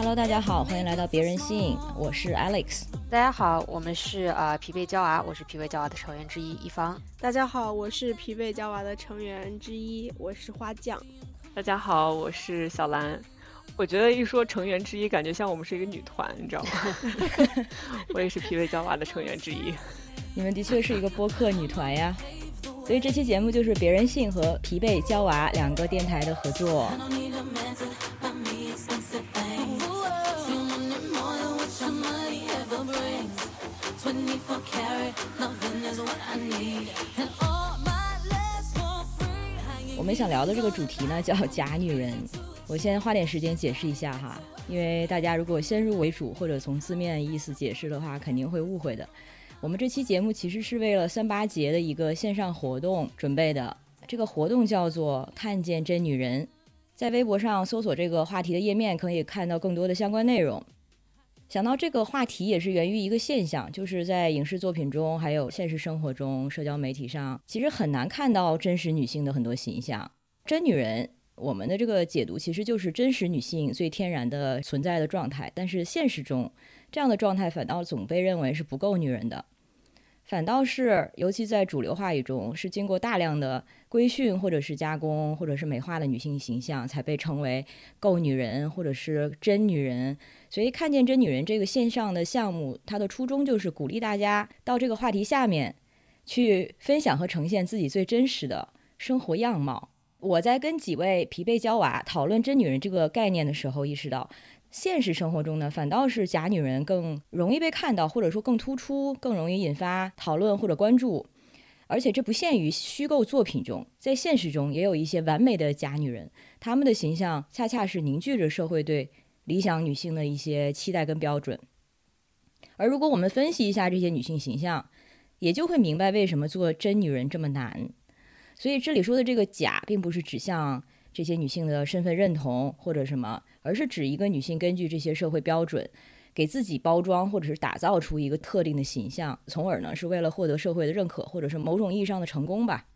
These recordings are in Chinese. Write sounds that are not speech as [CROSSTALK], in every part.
Hello，大家好，欢迎来到别人信，我是 Alex。大家好，我们是啊疲惫娇娃，我是疲惫娇娃的成员之一一方。大家好，我是疲惫娇娃的成员之一，我是花匠。大家好，我是小兰。我觉得一说成员之一，感觉像我们是一个女团，你知道吗？[LAUGHS] [LAUGHS] 我也是疲惫娇娃的成员之一。你们的确是一个播客女团呀。所以这期节目就是别人信和疲惫娇娃两个电台的合作。我们想聊的这个主题呢，叫假女人。我先花点时间解释一下哈，因为大家如果先入为主或者从字面意思解释的话，肯定会误会的。我们这期节目其实是为了三八节的一个线上活动准备的。这个活动叫做“看见真女人”。在微博上搜索这个话题的页面，可以看到更多的相关内容。想到这个话题，也是源于一个现象，就是在影视作品中，还有现实生活中、社交媒体上，其实很难看到真实女性的很多形象。真女人，我们的这个解读其实就是真实女性最天然的存在的状态，但是现实中，这样的状态反倒总被认为是不够女人的。反倒是，尤其在主流话语中，是经过大量的规训，或者是加工，或者是美化的女性形象，才被称为够女人，或者是真女人。所以，看见真女人这个线上的项目，它的初衷就是鼓励大家到这个话题下面去分享和呈现自己最真实的生活样貌。我在跟几位疲惫娇娃讨论真女人这个概念的时候，意识到。现实生活中呢，反倒是假女人更容易被看到，或者说更突出，更容易引发讨论或者关注。而且这不限于虚构作品中，在现实中也有一些完美的假女人，她们的形象恰恰是凝聚着社会对理想女性的一些期待跟标准。而如果我们分析一下这些女性形象，也就会明白为什么做真女人这么难。所以这里说的这个假，并不是指向这些女性的身份认同或者什么。而是指一个女性根据这些社会标准，给自己包装或者是打造出一个特定的形象，从而呢是为了获得社会的认可，或者是某种意义上的成功吧。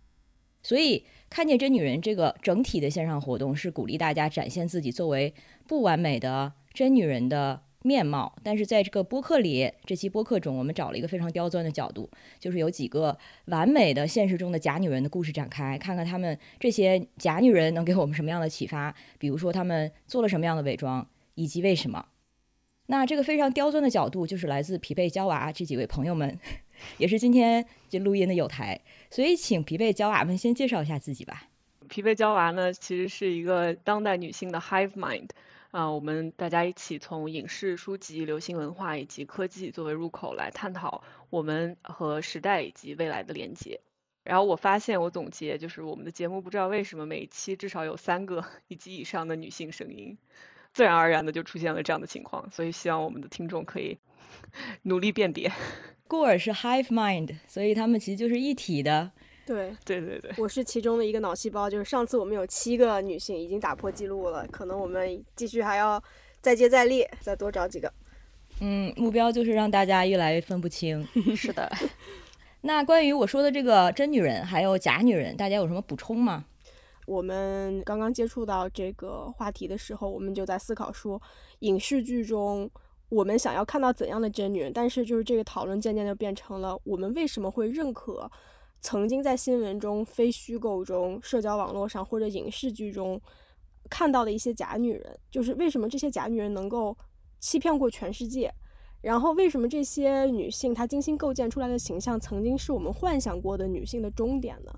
所以，看见真女人这个整体的线上活动，是鼓励大家展现自己作为不完美的真女人的。面貌，但是在这个播客里，这期播客中，我们找了一个非常刁钻的角度，就是有几个完美的现实中的假女人的故事展开，看看他们这些假女人能给我们什么样的启发，比如说他们做了什么样的伪装，以及为什么。那这个非常刁钻的角度，就是来自疲惫娇娃这几位朋友们，[LAUGHS] 也是今天这录音的有台，所以请疲惫娇娃们先介绍一下自己吧。疲惫娇娃呢，其实是一个当代女性的 hive mind。啊，我们大家一起从影视、书籍、流行文化以及科技作为入口来探讨我们和时代以及未来的连接。然后我发现，我总结就是我们的节目不知道为什么每一期至少有三个 [LAUGHS] 以及以上的女性声音，自然而然的就出现了这样的情况。所以希望我们的听众可以 [LAUGHS] 努力辨别。顾尔是 hive mind，所以他们其实就是一体的。对对对对，我是其中的一个脑细胞。就是上次我们有七个女性已经打破记录了，可能我们继续还要再接再厉，再多找几个。嗯，目标就是让大家越来越分不清。[LAUGHS] 是的。[LAUGHS] 那关于我说的这个真女人还有假女人，大家有什么补充吗？我们刚刚接触到这个话题的时候，我们就在思考说，影视剧中我们想要看到怎样的真女人？但是就是这个讨论渐渐就变成了，我们为什么会认可？曾经在新闻中、非虚构中、社交网络上或者影视剧中看到的一些假女人，就是为什么这些假女人能够欺骗过全世界？然后为什么这些女性她精心构建出来的形象，曾经是我们幻想过的女性的终点呢？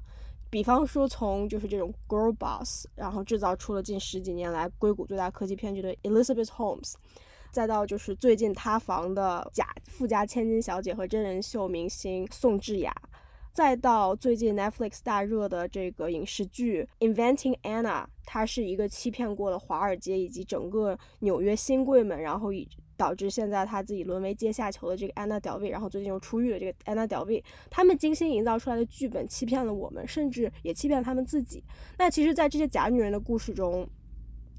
比方说，从就是这种 girl boss，然后制造出了近十几年来硅谷最大科技骗局的 Elizabeth Holmes，再到就是最近塌房的假富家千金小姐和真人秀明星宋智雅。再到最近 Netflix 大热的这个影视剧《Inventing Anna》，它是一个欺骗过了华尔街以及整个纽约新贵们，然后以导致现在他自己沦为阶下囚的这个安娜·屌 y 然后最近又出狱的这个安娜·屌 y 他们精心营造出来的剧本欺骗了我们，甚至也欺骗了他们自己。那其实，在这些假女人的故事中，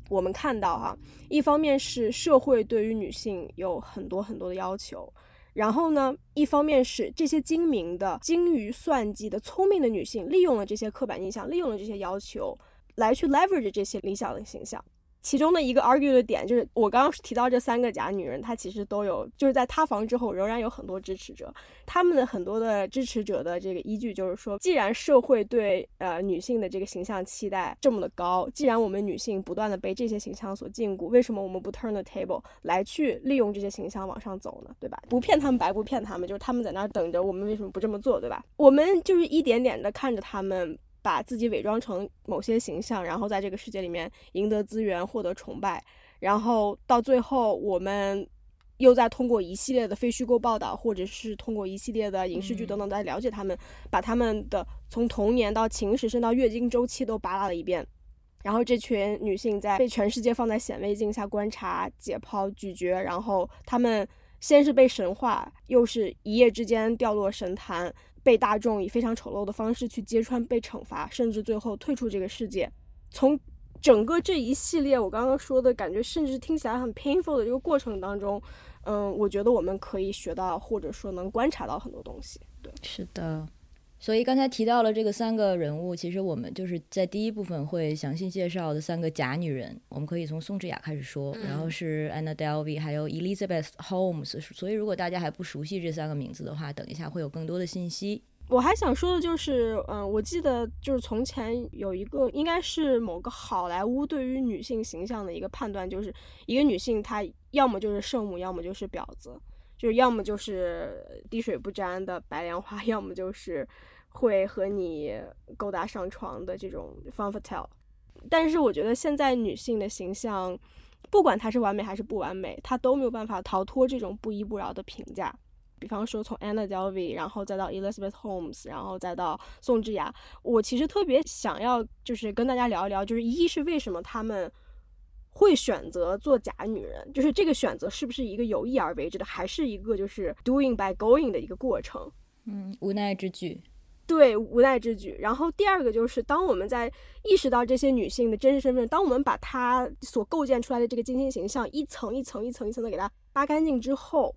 我们看到哈，一方面是社会对于女性有很多很多的要求。然后呢，一方面是这些精明的、精于算计的、聪明的女性，利用了这些刻板印象，利用了这些要求，来去 leverage 这些理想的形象。其中的一个 argue 的点就是，我刚刚提到这三个假女人，她其实都有，就是在塌房之后仍然有很多支持者。他们的很多的支持者的这个依据就是说，既然社会对呃女性的这个形象期待这么的高，既然我们女性不断的被这些形象所禁锢，为什么我们不 turn the table 来去利用这些形象往上走呢？对吧？不骗他们白不骗他们，就是他们在那儿等着，我们为什么不这么做？对吧？我们就是一点点的看着他们。把自己伪装成某些形象，然后在这个世界里面赢得资源、获得崇拜，然后到最后，我们又在通过一系列的非虚构报道，或者是通过一系列的影视剧等等，在了解他们，把他们的从童年到情史，甚至到月经周期都扒拉了一遍。然后这群女性在被全世界放在显微镜下观察、解剖、咀嚼，然后她们先是被神化，又是一夜之间掉落神坛。被大众以非常丑陋的方式去揭穿、被惩罚，甚至最后退出这个世界。从整个这一系列我刚刚说的感觉，甚至听起来很 painful 的这个过程当中，嗯，我觉得我们可以学到，或者说能观察到很多东西。对，是的。所以刚才提到了这个三个人物，其实我们就是在第一部分会详细介绍的三个假女人。我们可以从宋智雅开始说，然后是 Anna Delvey，还有 Elizabeth Holmes。所以如果大家还不熟悉这三个名字的话，等一下会有更多的信息。我还想说的就是，嗯，我记得就是从前有一个，应该是某个好莱坞对于女性形象的一个判断，就是一个女性她要么就是圣母，要么就是婊子。就要么就是滴水不沾的白莲花，[LAUGHS] 要么就是会和你勾搭上床的这种 fun fatal。但是我觉得现在女性的形象，不管她是完美还是不完美，她都没有办法逃脱这种不依不饶的评价。比方说从 Anna Delvey，然后再到 Elizabeth Holmes，然后再到宋智雅，我其实特别想要就是跟大家聊一聊，就是一是为什么他们。会选择做假女人，就是这个选择是不是一个有意而为之的，还是一个就是 doing by going 的一个过程？嗯，无奈之举。对，无奈之举。然后第二个就是，当我们在意识到这些女性的真实身份，当我们把她所构建出来的这个精心形象一层一层、一层一层的给它扒干净之后，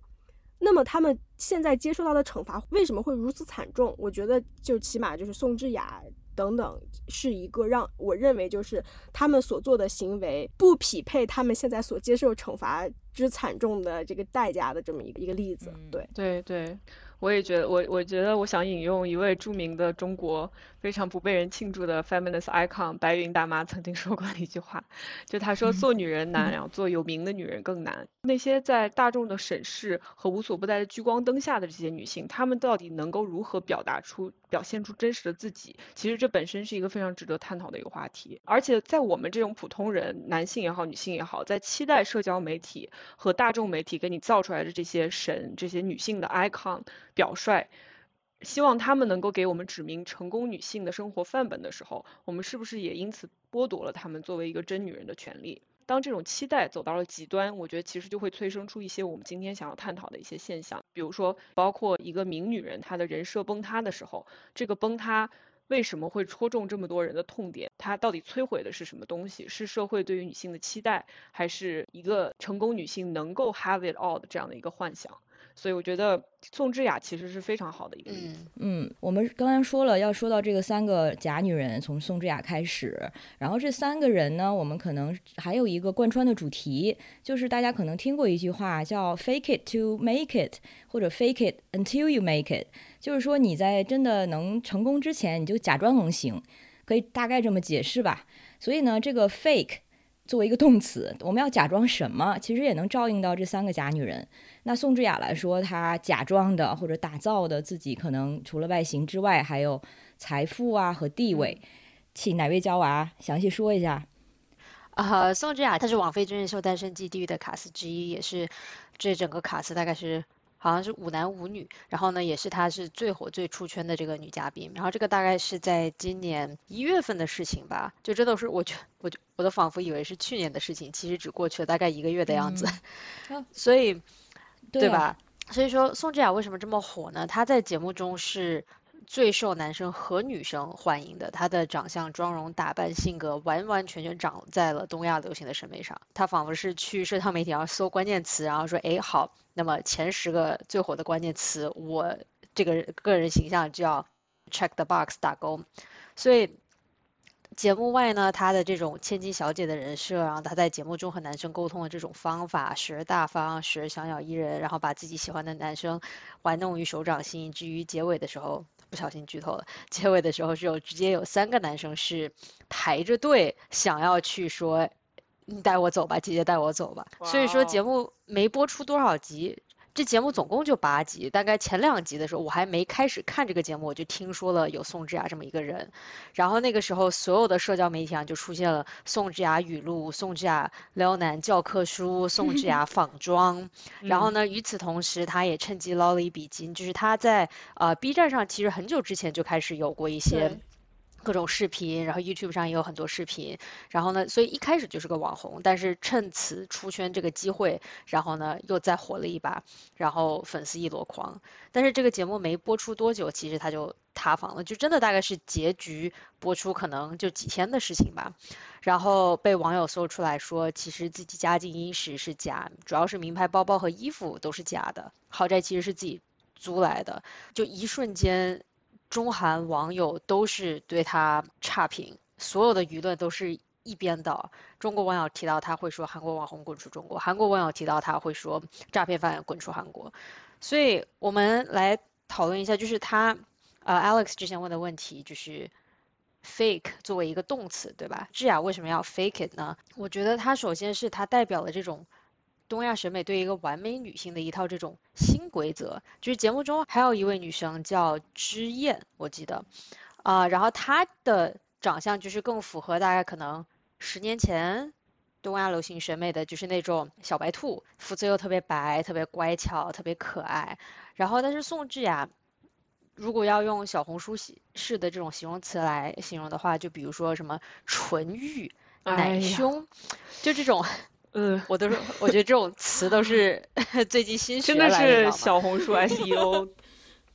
那么她们现在接受到的惩罚为什么会如此惨重？我觉得就起码就是宋智雅。等等，是一个让我认为就是他们所做的行为不匹配他们现在所接受惩罚之惨重的这个代价的这么一个一个例子。对对对，我也觉得，我我觉得我想引用一位著名的中国。非常不被人庆祝的 feminist icon 白云大妈曾经说过的一句话，就她说做女人难，然后做有名的女人更难。那些在大众的审视和无所不在的聚光灯下的这些女性，她们到底能够如何表达出、表现出真实的自己？其实这本身是一个非常值得探讨的一个话题。而且在我们这种普通人，男性也好，女性也好，在期待社交媒体和大众媒体给你造出来的这些神、这些女性的 icon 表率。希望他们能够给我们指明成功女性的生活范本的时候，我们是不是也因此剥夺了她们作为一个真女人的权利？当这种期待走到了极端，我觉得其实就会催生出一些我们今天想要探讨的一些现象，比如说，包括一个名女人她的人设崩塌的时候，这个崩塌为什么会戳中这么多人的痛点？它到底摧毁的是什么东西？是社会对于女性的期待，还是一个成功女性能够 have it all 的这样的一个幻想？所以我觉得宋智雅其实是非常好的一个例子。嗯，我们刚才说了要说到这个三个假女人，从宋智雅开始，然后这三个人呢，我们可能还有一个贯穿的主题，就是大家可能听过一句话叫 “fake it to make it”，或者 “fake it until you make it”，就是说你在真的能成功之前，你就假装能行，可以大概这么解释吧。所以呢，这个 “fake” 作为一个动词，我们要假装什么，其实也能照应到这三个假女人。那宋智雅来说，她假装的或者打造的自己，可能除了外形之外，还有财富啊和地位。请哪位娇娃详细说一下？啊，宋智雅她是《王菲真人秀诞生季》地狱的卡司之一，也是这整个卡司大概是好像是五男五女。然后呢，也是她是最火最出圈的这个女嘉宾。然后这个大概是在今年一月份的事情吧，就这都是我觉我就我都仿佛以为是去年的事情，其实只过去了大概一个月的样子。[LAUGHS] 所以。对吧？所以说宋智雅为什么这么火呢？她在节目中是最受男生和女生欢迎的。她的长相、妆容、打扮、性格，完完全全长在了东亚流行的审美上。她仿佛是去社交媒体上搜关键词，然后说：“哎，好，那么前十个最火的关键词，我这个个人形象就要 check the box 打勾。”所以。节目外呢，她的这种千金小姐的人设，然后她在节目中和男生沟通的这种方法，时而大方，时而小鸟依人，然后把自己喜欢的男生玩弄于手掌心。至于结尾的时候，不小心剧透了，结尾的时候是有直接有三个男生是排着队想要去说，你带我走吧，姐姐带我走吧。所以说节目没播出多少集。这节目总共就八集，大概前两集的时候，我还没开始看这个节目，我就听说了有宋智雅这么一个人，然后那个时候所有的社交媒体上就出现了宋智雅语录、宋智雅撩男教科书、宋智雅仿妆，[LAUGHS] 然后呢，与此同时，他也趁机捞了一笔金，就是他在呃 B 站上其实很久之前就开始有过一些。各种视频，然后 YouTube 上也有很多视频，然后呢，所以一开始就是个网红，但是趁此出圈这个机会，然后呢又再火了一把，然后粉丝一箩筐。但是这个节目没播出多久，其实他就塌房了，就真的大概是结局播出可能就几天的事情吧。然后被网友搜出来说，其实自己家境殷实是假，主要是名牌包包和衣服都是假的，豪宅其实是自己租来的，就一瞬间。中韩网友都是对他差评，所有的舆论都是一边倒。中国网友提到他会说韩国网红滚出中国，韩国网友提到他会说诈骗犯滚出韩国。所以我们来讨论一下，就是他，呃，Alex 之前问的问题，就是 fake 作为一个动词，对吧？智雅为什么要 fake it 呢？我觉得它首先是它代表了这种。东亚审美对一个完美女性的一套这种新规则，就是节目中还有一位女生叫知燕，我记得，啊，然后她的长相就是更符合大概可能十年前东亚流行审美的，就是那种小白兔，肤色又特别白，特别乖巧，特别可爱。然后但是宋智雅，如果要用小红书式的这种形容词来形容的话，就比如说什么纯欲、奶胸，就这种。嗯，我都是，我觉得这种词都是 [LAUGHS] 最近新学来的。真的是小红书 [LAUGHS] SEO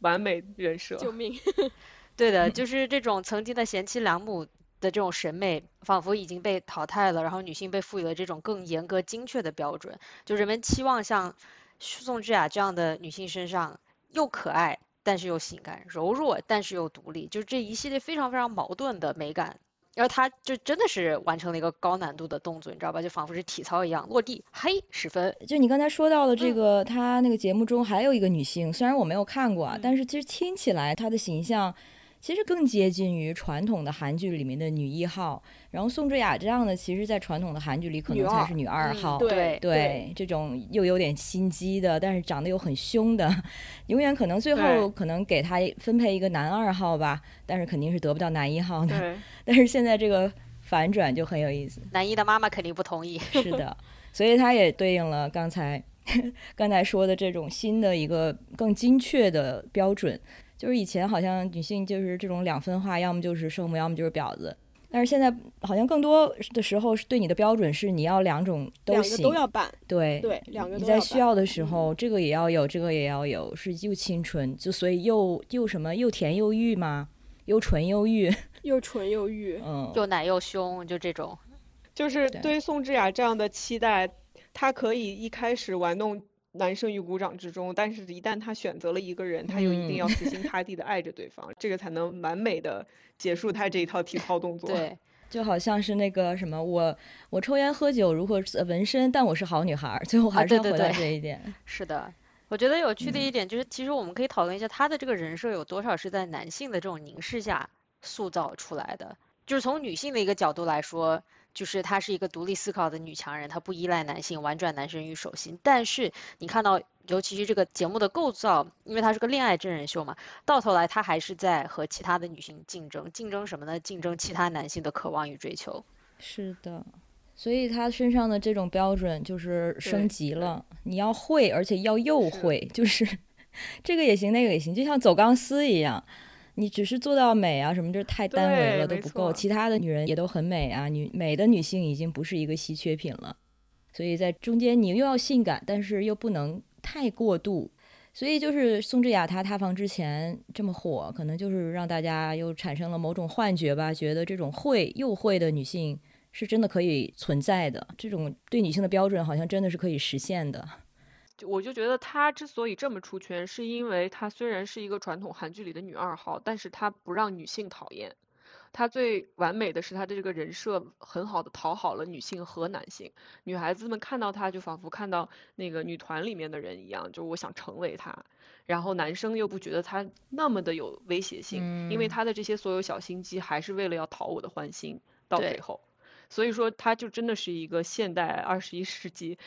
完美人设。救命！[LAUGHS] 对的，就是这种曾经的贤妻良母的这种审美，仿佛已经被淘汰了。然后女性被赋予了这种更严格、精确的标准，就人们期望像宋智雅这样的女性身上又可爱，但是又性感；柔弱，但是又独立，就是这一系列非常非常矛盾的美感。然后他就真的是完成了一个高难度的动作，你知道吧？就仿佛是体操一样，落地，嘿，十分。就你刚才说到的这个，他那个节目中还有一个女性，虽然我没有看过啊，但是其实听起来她的形象。其实更接近于传统的韩剧里面的女一号，然后宋智雅这样的，其实，在传统的韩剧里可能才是女二号。对对，这种又有点心机的，但是长得又很凶的，永远可能最后可能给她分配一个男二号吧，但是肯定是得不到男一号的。但是现在这个反转就很有意思，男一的妈妈肯定不同意。是的，所以他也对应了刚才 [LAUGHS] 刚才说的这种新的一个更精确的标准。就是以前好像女性就是这种两分化，要么就是圣母，要么就是婊子。但是现在好像更多的时候是对你的标准是你要两种都行，都要办。对对，两个你在需要的时候，这个也要有，这个也要有，是又清纯，就所以又又什么又甜又欲吗？又纯又欲，[LAUGHS] 又纯又欲，嗯，又奶又凶，就这种。就是对宋智雅这样的期待，她可以一开始玩弄。男生于鼓掌之中，但是一旦他选择了一个人，他又一定要死心塌地的 [LAUGHS] 爱着对方，这个才能完美的结束他这一套体操动作。对，[LAUGHS] 就好像是那个什么，我我抽烟喝酒，如何纹身，但我是好女孩，最后还是要回到这一点。[LAUGHS] 是的，我觉得有趣的一点就是，其实我们可以讨论一下他的这个人设有多少是在男性的这种凝视下塑造出来的，就是从女性的一个角度来说。就是她是一个独立思考的女强人，她不依赖男性，婉转男生于手心。但是你看到，尤其是这个节目的构造，因为它是个恋爱真人秀嘛，到头来她还是在和其他的女性竞争，竞争什么呢？竞争其他男性的渴望与追求。是的，所以她身上的这种标准就是升级了，你要会，而且要又会，就是 [LAUGHS] 这个也行，那个也行，就像走钢丝一样。你只是做到美啊什么，就是太单维了都不够。其他的女人也都很美啊，女美的女性已经不是一个稀缺品了。所以在中间你又要性感，但是又不能太过度。所以就是宋智雅她塌房之前这么火，可能就是让大家又产生了某种幻觉吧，觉得这种会又会的女性是真的可以存在的，这种对女性的标准好像真的是可以实现的。就我就觉得她之所以这么出圈，是因为她虽然是一个传统韩剧里的女二号，但是她不让女性讨厌，她最完美的是她的这个人设很好的讨好了女性和男性，女孩子们看到她就仿佛看到那个女团里面的人一样，就是我想成为她。然后男生又不觉得她那么的有威胁性，因为她的这些所有小心机还是为了要讨我的欢心，到最后。所以说，它就真的是一个现代二十一世纪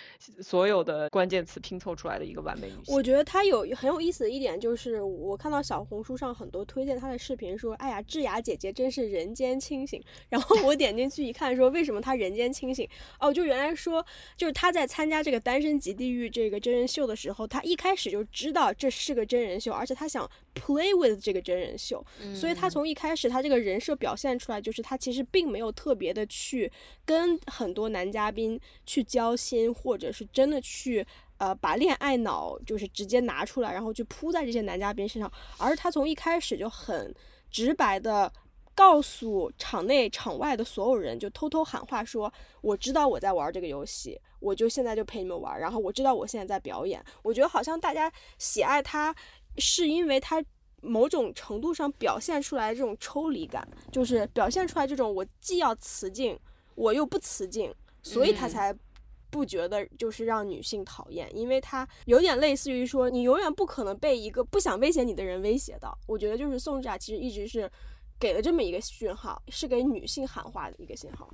所有的关键词拼凑出来的一个完美女性。我觉得它有很有意思的一点，就是我看到小红书上很多推荐她的视频，说：“哎呀，智雅姐姐真是人间清醒。”然后我点进去一看，说为什么她人间清醒？哦，就原来说，就是她在参加这个《单身即地狱》这个真人秀的时候，她一开始就知道这是个真人秀，而且她想 play with 这个真人秀，所以他从一开始他这个人设表现出来，就是他其实并没有特别的去。跟很多男嘉宾去交心，或者是真的去呃把恋爱脑就是直接拿出来，然后去扑在这些男嘉宾身上，而是他从一开始就很直白的告诉场内场外的所有人，就偷偷喊话说：“我知道我在玩这个游戏，我就现在就陪你们玩。然后我知道我现在在表演。我觉得好像大家喜爱他，是因为他某种程度上表现出来这种抽离感，就是表现出来这种我既要雌竞。”我又不雌竞，所以他才不觉得就是让女性讨厌，因为他有点类似于说，你永远不可能被一个不想威胁你的人威胁到。我觉得就是宋智雅其实一直是给了这么一个讯号，是给女性喊话的一个信号。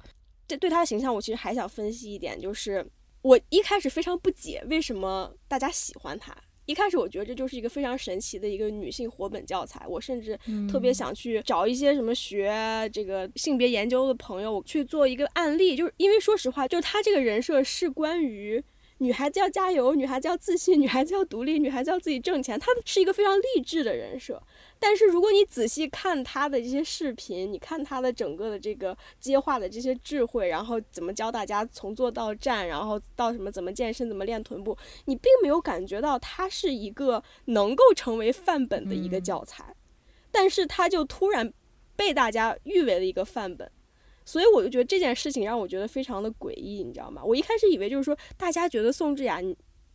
这对他的形象，我其实还想分析一点，就是我一开始非常不解为什么大家喜欢他。一开始我觉得这就是一个非常神奇的一个女性活本教材，我甚至特别想去找一些什么学这个性别研究的朋友，我去做一个案例，就是因为说实话，就是她这个人设是关于。女孩子要加油，女孩子要自信，女孩子要独立，女孩子要自己挣钱。她是一个非常励志的人设，但是如果你仔细看他的这些视频，你看他的整个的这个接话的这些智慧，然后怎么教大家从坐到站，然后到什么怎么健身，怎么练臀部，你并没有感觉到他是一个能够成为范本的一个教材，但是他就突然被大家誉为了一个范本。所以我就觉得这件事情让我觉得非常的诡异，你知道吗？我一开始以为就是说大家觉得宋智雅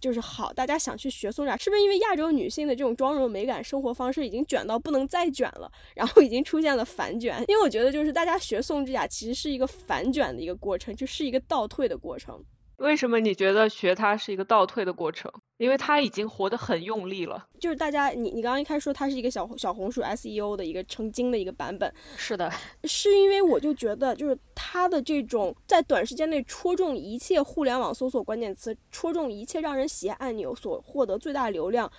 就是好，大家想去学宋智雅，是不是因为亚洲女性的这种妆容美感、生活方式已经卷到不能再卷了，然后已经出现了反卷？因为我觉得就是大家学宋智雅其实是一个反卷的一个过程，就是一个倒退的过程。为什么你觉得学它是一个倒退的过程？因为它已经活得很用力了。就是大家，你你刚刚一开始说它是一个小小红书 SEO 的一个成精的一个版本，是的，是因为我就觉得，就是它的这种在短时间内戳中一切互联网搜索关键词，戳中一切让人喜爱按钮，所获得最大流量，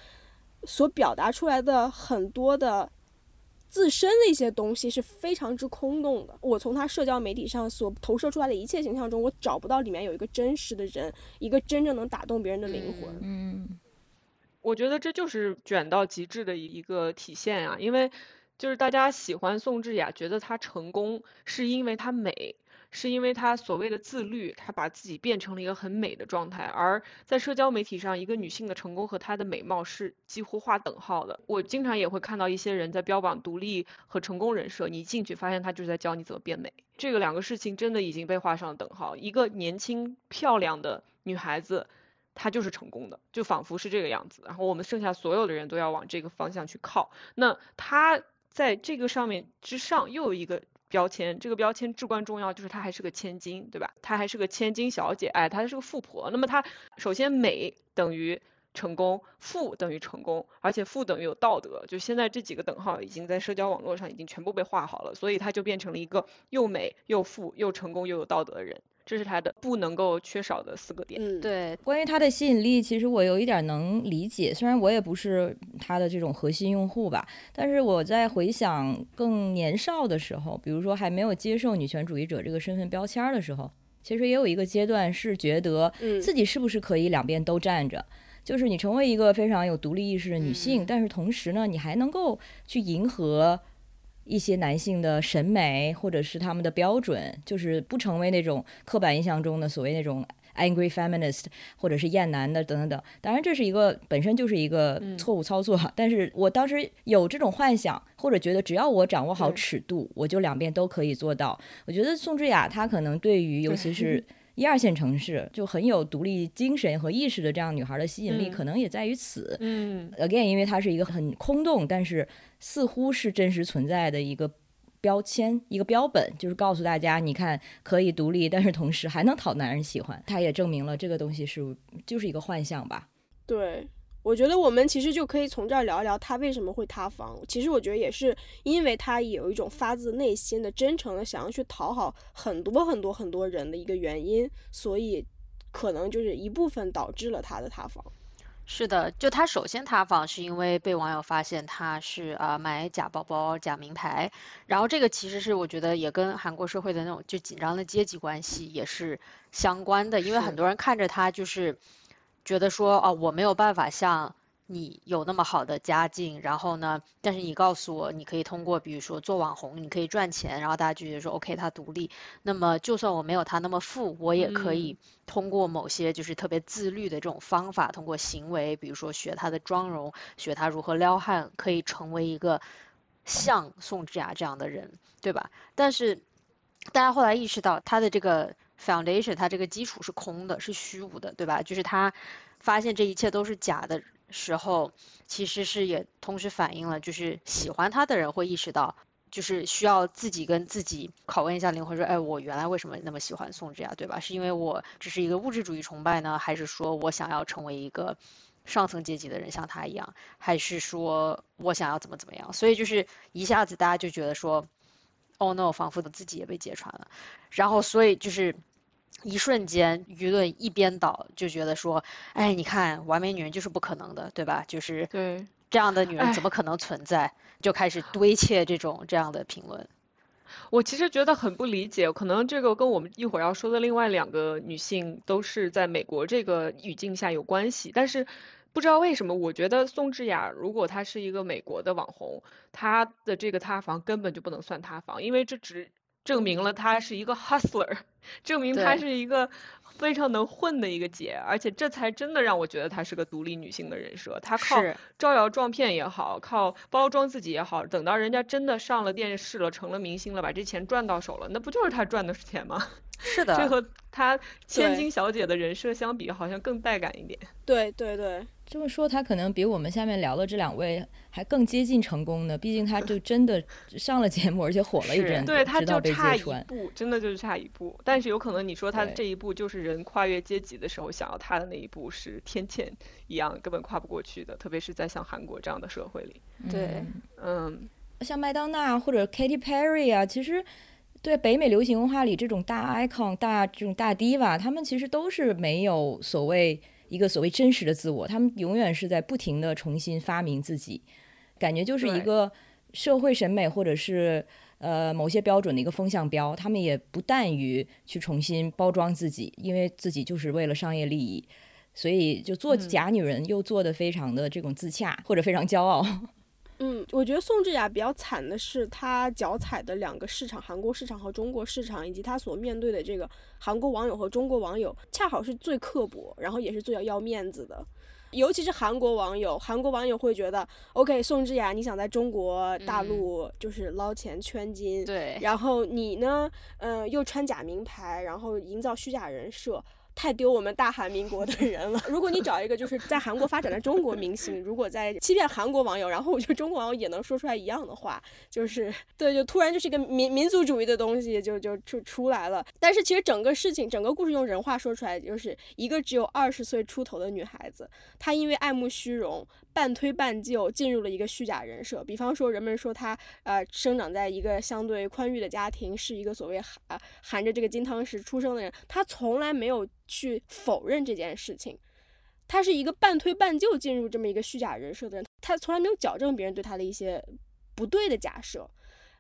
所表达出来的很多的。自身的一些东西是非常之空洞的。我从他社交媒体上所投射出来的一切形象中，我找不到里面有一个真实的人，一个真正能打动别人的灵魂。嗯，我觉得这就是卷到极致的一个体现啊！因为就是大家喜欢宋智雅，觉得她成功是因为她美。是因为她所谓的自律，她把自己变成了一个很美的状态，而在社交媒体上，一个女性的成功和她的美貌是几乎划等号的。我经常也会看到一些人在标榜独立和成功人设，你一进去发现她就是在教你怎么变美，这个两个事情真的已经被画上了等号。一个年轻漂亮的女孩子，她就是成功的，就仿佛是这个样子。然后我们剩下所有的人都要往这个方向去靠。那她在这个上面之上又有一个。标签这个标签至关重要，就是她还是个千金，对吧？她还是个千金小姐，哎，她是个富婆。那么她首先美等于成功，富等于成功，而且富等于有道德。就现在这几个等号已经在社交网络上已经全部被画好了，所以她就变成了一个又美又富又成功又有道德的人。这是他的不能够缺少的四个点。嗯，对。关于他的吸引力，其实我有一点能理解，虽然我也不是他的这种核心用户吧，但是我在回想更年少的时候，比如说还没有接受女权主义者这个身份标签的时候，其实也有一个阶段是觉得自己是不是可以两边都站着，就是你成为一个非常有独立意识的女性，但是同时呢，你还能够去迎合。一些男性的审美或者是他们的标准，就是不成为那种刻板印象中的所谓那种 angry feminist 或者是厌男的等等等。当然，这是一个本身就是一个错误操作。但是我当时有这种幻想，或者觉得只要我掌握好尺度，我就两边都可以做到。我觉得宋智雅她可能对于尤其是。一二线城市就很有独立精神和意识的这样女孩的吸引力，可能也在于此。嗯，again，因为她是一个很空洞，但是似乎是真实存在的一个标签，一个标本，就是告诉大家，你看可以独立，但是同时还能讨男人喜欢。[LAUGHS] 他也证明了这个东西是就是一个幻象吧。对，我觉得我们其实就可以从这儿聊一聊他为什么会塌房。其实我觉得也是因为他有一种发自内心的、真诚的想要去讨好很多很多很多人的一个原因，所以可能就是一部分导致了他的塌房。是的，就他首先塌房是因为被网友发现他是啊买假包包、假名牌，然后这个其实是我觉得也跟韩国社会的那种就紧张的阶级关系也是相关的，因为很多人看着他就是觉得说哦我没有办法像。你有那么好的家境，然后呢？但是你告诉我，你可以通过比如说做网红，你可以赚钱，然后大家就觉得说，OK，他独立。那么就算我没有他那么富，我也可以通过某些就是特别自律的这种方法，通过行为，比如说学他的妆容，学他如何撩汉，可以成为一个像宋智雅这样的人，对吧？但是大家后来意识到，他的这个 foundation，他这个基础是空的，是虚无的，对吧？就是他发现这一切都是假的。时候，其实是也同时反映了，就是喜欢他的人会意识到，就是需要自己跟自己拷问一下灵魂，说，哎，我原来为什么那么喜欢宋智雅，对吧？是因为我只是一个物质主义崇拜呢，还是说我想要成为一个上层阶级的人，像他一样，还是说我想要怎么怎么样？所以就是一下子大家就觉得说，Oh no，仿佛的自己也被揭穿了，然后所以就是。一瞬间，舆论一边倒，就觉得说，哎，你看，完美女人就是不可能的，对吧？就是对这样的女人怎么可能存在？就开始堆砌这种这样的评论。[LAUGHS] 我其实觉得很不理解，可能这个跟我们一会儿要说的另外两个女性都是在美国这个语境下有关系，但是不知道为什么，我觉得宋智雅如果她是一个美国的网红，她的这个塌房根本就不能算塌房，因为这只。证明了她是一个 hustler，证明她是一个非常能混的一个姐，而且这才真的让我觉得她是个独立女性的人设。她靠招摇撞骗也好，靠包装自己也好，等到人家真的上了电视了，成了明星了，把这钱赚到手了，那不就是她赚的钱吗？[LAUGHS] 是的，这和她千金小姐的人设相比，好像更带感一点。对对对。这么说，她可能比我们下面聊的这两位还更接近成功呢。毕竟他就真的 [LAUGHS] 上了节目，而且火了一阵，对，他就差一步，真的就是差一步。但是有可能你说他这一步就是人跨越阶级的时候想要踏的那一步是天堑一样，根本跨不过去的。特别是在像韩国这样的社会里。对，嗯，像麦当娜或者 Katy Perry 啊，其实对北美流行文化里这种大 icon、大这种大 diva，他们其实都是没有所谓。一个所谓真实的自我，他们永远是在不停的重新发明自己，感觉就是一个社会审美或者是呃某些标准的一个风向标。他们也不惮于去重新包装自己，因为自己就是为了商业利益，所以就做假女人又做的非常的这种自洽或者非常骄傲。[LAUGHS] 嗯，我觉得宋智雅比较惨的是，她脚踩的两个市场，韩国市场和中国市场，以及她所面对的这个韩国网友和中国网友，恰好是最刻薄，然后也是最要要面子的。尤其是韩国网友，韩国网友会觉得，OK，宋智雅，你想在中国大陆就是捞钱圈金，对，然后你呢，嗯，又穿假名牌，然后营造虚假人设。太丢我们大韩民国的人了。[LAUGHS] 如果你找一个就是在韩国发展的中国明星，如果在欺骗韩国网友，然后我觉得中国网友也能说出来一样的话，就是对，就突然就是一个民民族主义的东西就就就出来了。但是其实整个事情，整个故事用人话说出来，就是一个只有二十岁出头的女孩子，她因为爱慕虚荣。半推半就进入了一个虚假人设，比方说人们说他呃生长在一个相对宽裕的家庭，是一个所谓含含着这个金汤匙出生的人，他从来没有去否认这件事情，他是一个半推半就进入这么一个虚假人设的人，他从来没有矫正别人对他的一些不对的假设，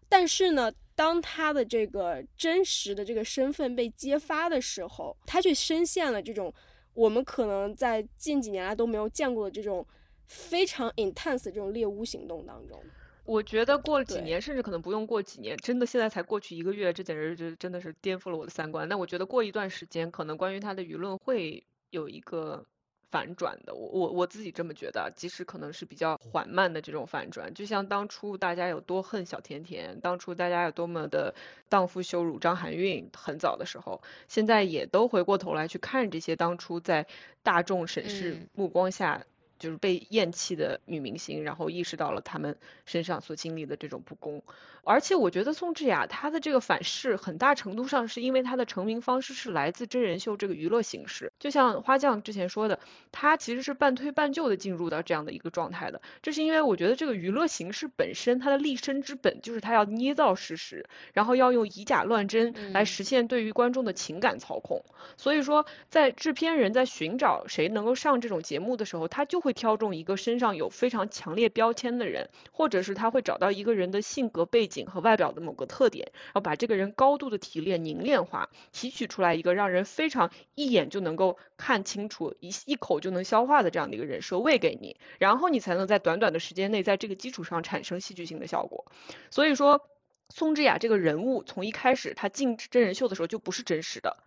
但是呢，当他的这个真实的这个身份被揭发的时候，他却深陷了这种我们可能在近几年来都没有见过的这种。非常 intense 这种猎巫行动当中，我觉得过了几年，甚至可能不用过几年，真的现在才过去一个月，这简直就真的是颠覆了我的三观。那我觉得过一段时间，可能关于他的舆论会有一个反转的。我我我自己这么觉得，即使可能是比较缓慢的这种反转，就像当初大家有多恨小甜甜，当初大家有多么的荡妇羞辱张含韵，很早的时候，现在也都回过头来去看这些当初在大众审视目光下。就是被厌弃的女明星，然后意识到了她们身上所经历的这种不公。而且我觉得宋智雅她的这个反噬，很大程度上是因为她的成名方式是来自真人秀这个娱乐形式。就像花匠之前说的，她其实是半推半就的进入到这样的一个状态的。这是因为我觉得这个娱乐形式本身它的立身之本就是它要捏造事实，然后要用以假乱真来实现对于观众的情感操控。所以说，在制片人在寻找谁能够上这种节目的时候，他就会挑中一个身上有非常强烈标签的人，或者是他会找到一个人的性格背景和外表的某个特点，然后把这个人高度的提炼凝练化，提取出来一个让人非常一眼就能够看清楚、一一口就能消化的这样的一个人设喂给你，然后你才能在短短的时间内在这个基础上产生戏剧性的效果。所以说，宋智雅这个人物从一开始他进真人秀的时候就不是真实的。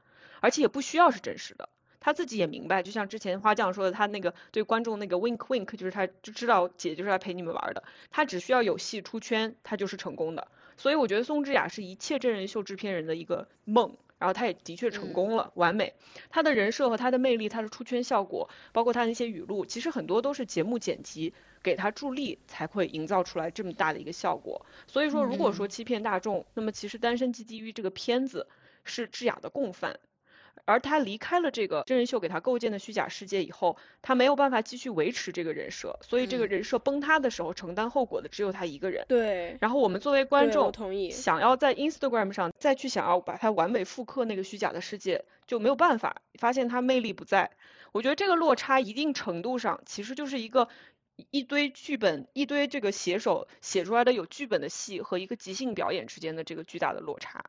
而且也不需要是真实的，他自己也明白，就像之前花匠说的，他那个对观众那个 wink wink，就是他就知道姐就是来陪你们玩的，他只需要有戏出圈，他就是成功的。所以我觉得宋智雅是一切真人秀制片人的一个梦，然后他也的确成功了，完美。他的人设和他的魅力，他的出圈效果，包括他那些语录，其实很多都是节目剪辑给他助力，才会营造出来这么大的一个效果。所以说，如果说欺骗大众，那么其实《单身即地狱》这个片子是智雅的共犯。而他离开了这个真人秀给他构建的虚假世界以后，他没有办法继续维持这个人设，所以这个人设崩塌的时候，承担后果的只有他一个人。对。然后我们作为观众，同意，想要在 Instagram 上再去想要把它完美复刻那个虚假的世界，就没有办法，发现它魅力不在。我觉得这个落差一定程度上其实就是一个一堆剧本、一堆这个写手写出来的有剧本的戏和一个即兴表演之间的这个巨大的落差。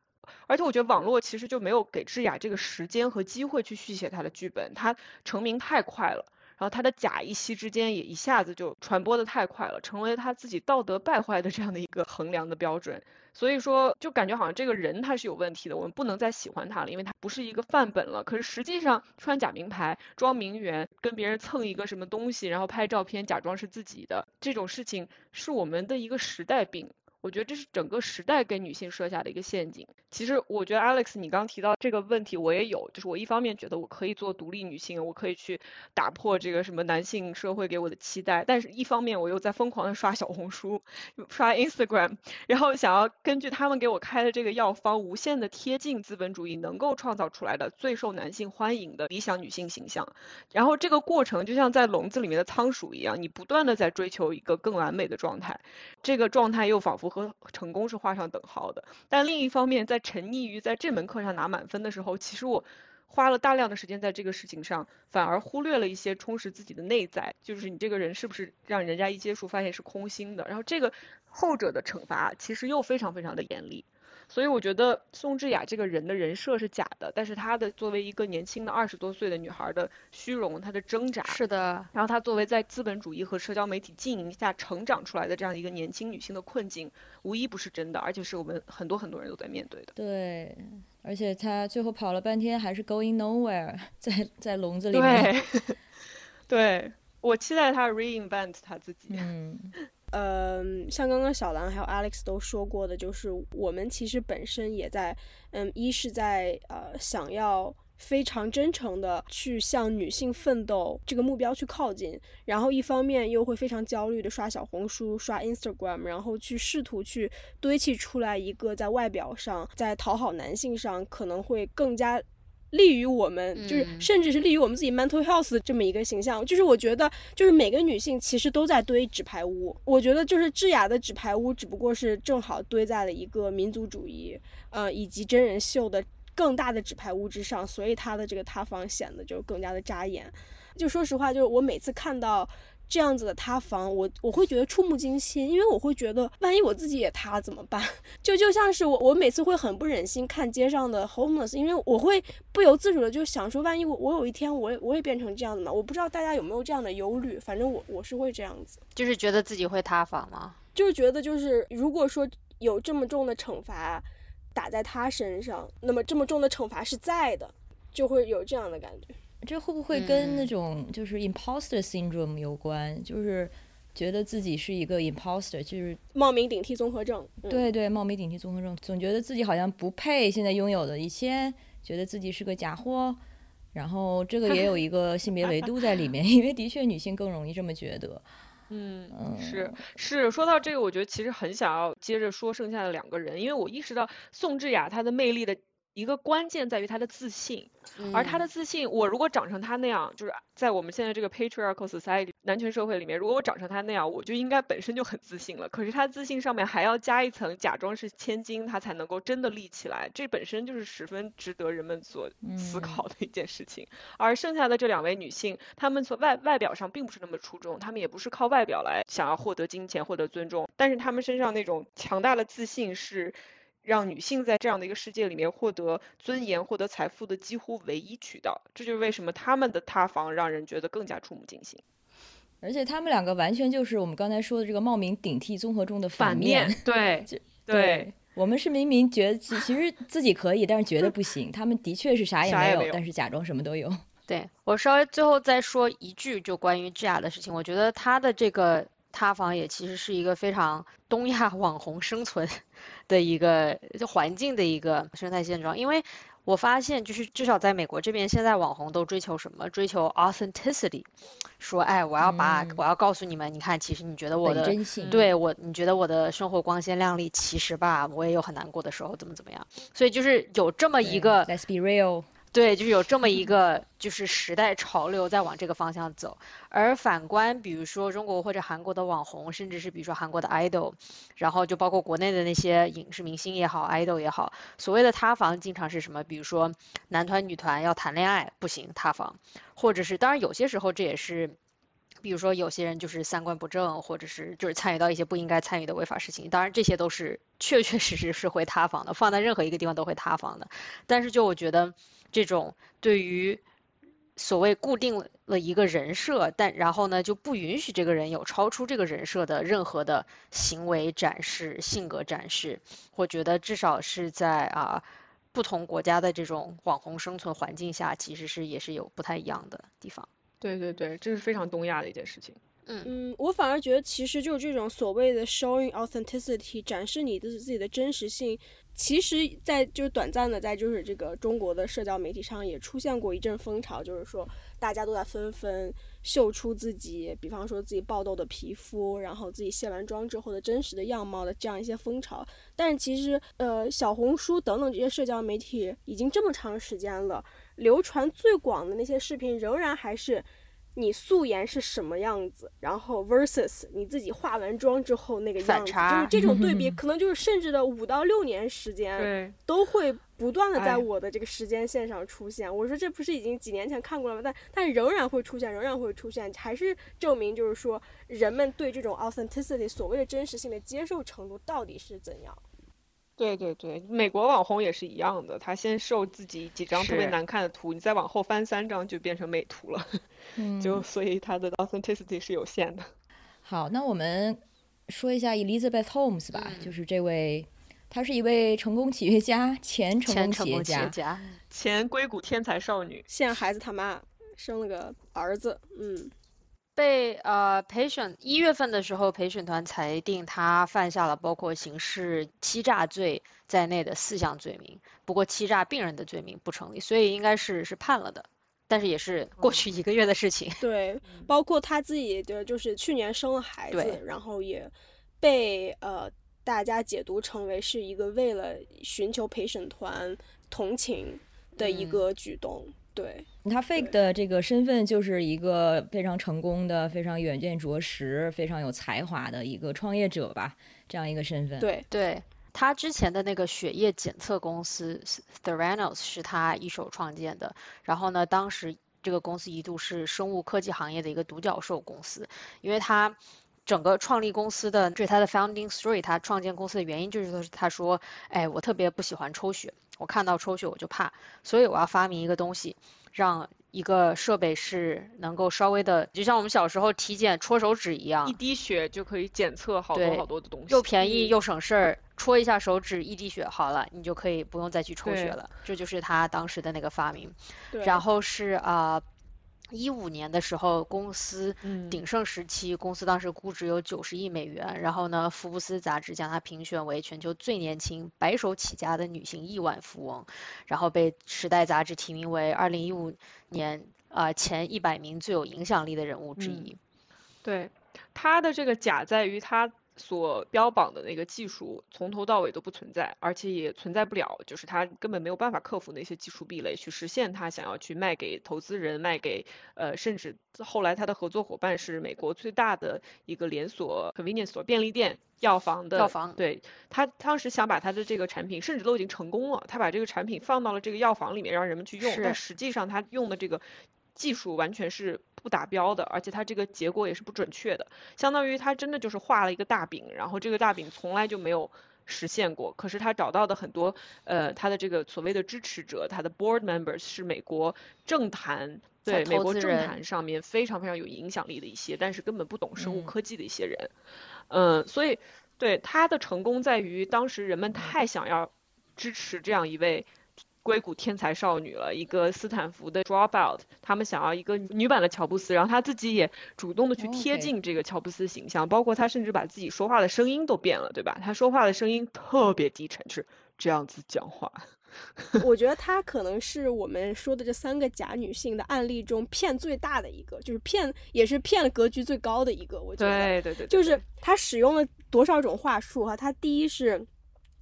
而且我觉得网络其实就没有给智雅这个时间和机会去续写她的剧本，她成名太快了，然后她的假一夕之间也一下子就传播的太快了，成为她自己道德败坏的这样的一个衡量的标准。所以说，就感觉好像这个人他是有问题的，我们不能再喜欢他了，因为他不是一个范本了。可是实际上穿假名牌、装名媛、跟别人蹭一个什么东西，然后拍照片假装是自己的这种事情，是我们的一个时代病。我觉得这是整个时代给女性设下的一个陷阱。其实我觉得 Alex，你刚提到这个问题，我也有，就是我一方面觉得我可以做独立女性，我可以去打破这个什么男性社会给我的期待，但是一方面我又在疯狂的刷小红书、刷 Instagram，[LAUGHS] 然后想要根据他们给我开的这个药方，无限的贴近资本主义能够创造出来的最受男性欢迎的理想女性形象。然后这个过程就像在笼子里面的仓鼠一样，你不断的在追求一个更完美的状态，这个状态又仿佛。和成功是画上等号的，但另一方面，在沉溺于在这门课上拿满分的时候，其实我花了大量的时间在这个事情上，反而忽略了一些充实自己的内在，就是你这个人是不是让人家一接触发现是空心的，然后这个后者的惩罚其实又非常非常的严厉。所以我觉得宋智雅这个人的人设是假的，但是她的作为一个年轻的二十多岁的女孩的虚荣，她的挣扎，是的。然后她作为在资本主义和社交媒体经营下成长出来的这样一个年轻女性的困境，无一不是真的，而且是我们很多很多人都在面对的。对，而且她最后跑了半天还是 going nowhere，[LAUGHS] 在在笼子里面。[LAUGHS] 对，对我期待她 reinvent 她自己。嗯。[LAUGHS] 嗯，像刚刚小兰还有 Alex 都说过的，就是我们其实本身也在，嗯，一是在呃想要非常真诚的去向女性奋斗这个目标去靠近，然后一方面又会非常焦虑的刷小红书、刷 Instagram，然后去试图去堆砌出来一个在外表上、在讨好男性上可能会更加。利于我们，就是甚至是利于我们自己 mental health 这么一个形象，就是我觉得，就是每个女性其实都在堆纸牌屋。我觉得，就是智雅的纸牌屋，只不过是正好堆在了一个民族主义，呃，以及真人秀的更大的纸牌屋之上，所以她的这个塌方显得就更加的扎眼。就说实话，就是我每次看到。这样子的塌房，我我会觉得触目惊心，因为我会觉得万一我自己也塌了怎么办？[LAUGHS] 就就像是我我每次会很不忍心看街上的 homeless，因为我会不由自主的就想说，万一我我有一天我也我也变成这样子呢？我不知道大家有没有这样的忧虑，反正我我是会这样子，就是觉得自己会塌房吗？就是觉得就是如果说有这么重的惩罚打在他身上，那么这么重的惩罚是在的，就会有这样的感觉。这会不会跟那种就是 imposter syndrome 有关？就是觉得自己是一个 imposter，就是冒名顶替综合症。对对，冒名顶替综合症，总觉得自己好像不配现在拥有的一切，觉得自己是个假货，然后这个也有一个性别维度在里面，[LAUGHS] 因为的确女性更容易这么觉得。嗯，是是，说到这个，我觉得其实很想要接着说剩下的两个人，因为我意识到宋智雅她的魅力的。一个关键在于他的自信，而他的自信，我如果长成他那样，就是在我们现在这个 patriarchal society 男权社会里面，如果我长成他那样，我就应该本身就很自信了。可是他自信上面还要加一层假装是千金，他才能够真的立起来，这本身就是十分值得人们所思考的一件事情。[LAUGHS] 而剩下的这两位女性，她们从外外表上并不是那么出众，她们也不是靠外表来想要获得金钱、获得尊重，但是她们身上那种强大的自信是。让女性在这样的一个世界里面获得尊严、获得财富的几乎唯一渠道，这就是为什么他们的塌房让人觉得更加触目惊心。而且他们两个完全就是我们刚才说的这个冒名顶替综合中的反面。对，[LAUGHS] 对，我们是明明觉得其实 [LAUGHS] 自己可以，但是觉得不行。他们的确是啥也没有，但是假装什么都有。[LAUGHS] 对我稍微最后再说一句，就关于 Gia 的事情，我觉得她的这个。塌房也其实是一个非常东亚网红生存的一个环境的一个生态现状，因为我发现就是至少在美国这边，现在网红都追求什么？追求 authenticity，说哎，我要把我要告诉你们，你看，其实你觉得我的对我，你觉得我的生活光鲜亮丽，其实吧，我也有很难过的时候，怎么怎么样？所以就是有这么一个。Let's be real。对，就是有这么一个，就是时代潮流在往这个方向走。而反观，比如说中国或者韩国的网红，甚至是比如说韩国的 idol，然后就包括国内的那些影视明星也好，idol 也好，所谓的塌房经常是什么？比如说男团女团要谈恋爱不行塌房，或者是当然有些时候这也是，比如说有些人就是三观不正，或者是就是参与到一些不应该参与的违法事情，当然这些都是确确实实是会塌房的，放在任何一个地方都会塌房的。但是就我觉得。这种对于所谓固定了一个人设，但然后呢就不允许这个人有超出这个人设的任何的行为展示、性格展示，我觉得至少是在啊不同国家的这种网红生存环境下，其实是也是有不太一样的地方。对对对，这是非常东亚的一件事情。嗯嗯，我反而觉得其实就是这种所谓的 showing authenticity，展示你的自己的真实性。其实，在就是短暂的，在就是这个中国的社交媒体上也出现过一阵风潮，就是说大家都在纷纷秀出自己，比方说自己爆痘的皮肤，然后自己卸完妆之后的真实的样貌的这样一些风潮。但是其实，呃，小红书等等这些社交媒体已经这么长时间了，流传最广的那些视频仍然还是。你素颜是什么样子，然后 versus 你自己化完妆之后那个样子，就是这种对比，[LAUGHS] 可能就是甚至的五到六年时间，都会不断的在我的这个时间线上出现。我说这不是已经几年前看过了吗？但但仍然会出现，仍然会出现，还是证明就是说人们对这种 authenticity 所谓的真实性的接受程度到底是怎样。对对对，美国网红也是一样的，他先秀自己几张特别难看的图，你再往后翻三张就变成美图了，[LAUGHS] 就所以他的 authenticity 是有限的。好，那我们说一下 Elizabeth Holmes 吧，就是这位，他是一位成功企业家，前成功企业家，前硅谷天才少女，现在孩子他妈生了个儿子，嗯。被呃陪审一月份的时候，陪审团裁定他犯下了包括刑事欺诈罪在内的四项罪名，不过欺诈病人的罪名不成立，所以应该是是判了的，但是也是过去一个月的事情。对，包括他自己的就是去年生了孩子，然后也被呃大家解读成为是一个为了寻求陪审团同情的一个举动。对。他 fake 的这个身份就是一个非常成功的、非常远见卓识、非常有才华的一个创业者吧，这样一个身份。对。对，他之前的那个血液检测公司 Theranos 是他一手创建的，然后呢，当时这个公司一度是生物科技行业的一个独角兽公司，因为他整个创立公司的这是他的 founding story，他创建公司的原因就是说他说，哎，我特别不喜欢抽血。我看到抽血我就怕，所以我要发明一个东西，让一个设备是能够稍微的，就像我们小时候体检戳手指一样，一滴血就可以检测好多好多的东西，又便宜又省事儿，戳一下手指一滴血好了，你就可以不用再去抽血了。这就是他当时的那个发明。然后是啊，一五年的时候，公司鼎盛时期，公司当时估值有九十亿美元。然后呢，福布斯杂志将她评选为全球最年轻、白手起家的女性亿万富翁，然后被时代杂志提名为二零一五年啊前一百名最有影响力的人物之一。对，她的这个甲在于她。所标榜的那个技术从头到尾都不存在，而且也存在不了，就是他根本没有办法克服那些技术壁垒，去实现他想要去卖给投资人、卖给呃，甚至后来他的合作伙伴是美国最大的一个连锁 convenience store 便利店、药房的。药房。对他当时想把他的这个产品，甚至都已经成功了，他把这个产品放到了这个药房里面让人们去用，但实际上他用的这个。技术完全是不达标的，而且它这个结果也是不准确的，相当于他真的就是画了一个大饼，然后这个大饼从来就没有实现过。可是他找到的很多呃他的这个所谓的支持者，他的 board members 是美国政坛对美国政坛上面非常非常有影响力的一些，但是根本不懂生物科技的一些人。嗯，所以对他的成功在于当时人们太想要支持这样一位。硅谷天才少女了，一个斯坦福的 dropout，他们想要一个女版的乔布斯，然后他自己也主动的去贴近这个乔布斯形象，包括他甚至把自己说话的声音都变了，对吧？他说话的声音特别低沉，是这样子讲话。[LAUGHS] 我觉得他可能是我们说的这三个假女性的案例中骗最大的一个，就是骗也是骗格局最高的一个。我觉得，对对对，就是他使用了多少种话术哈？他第一是。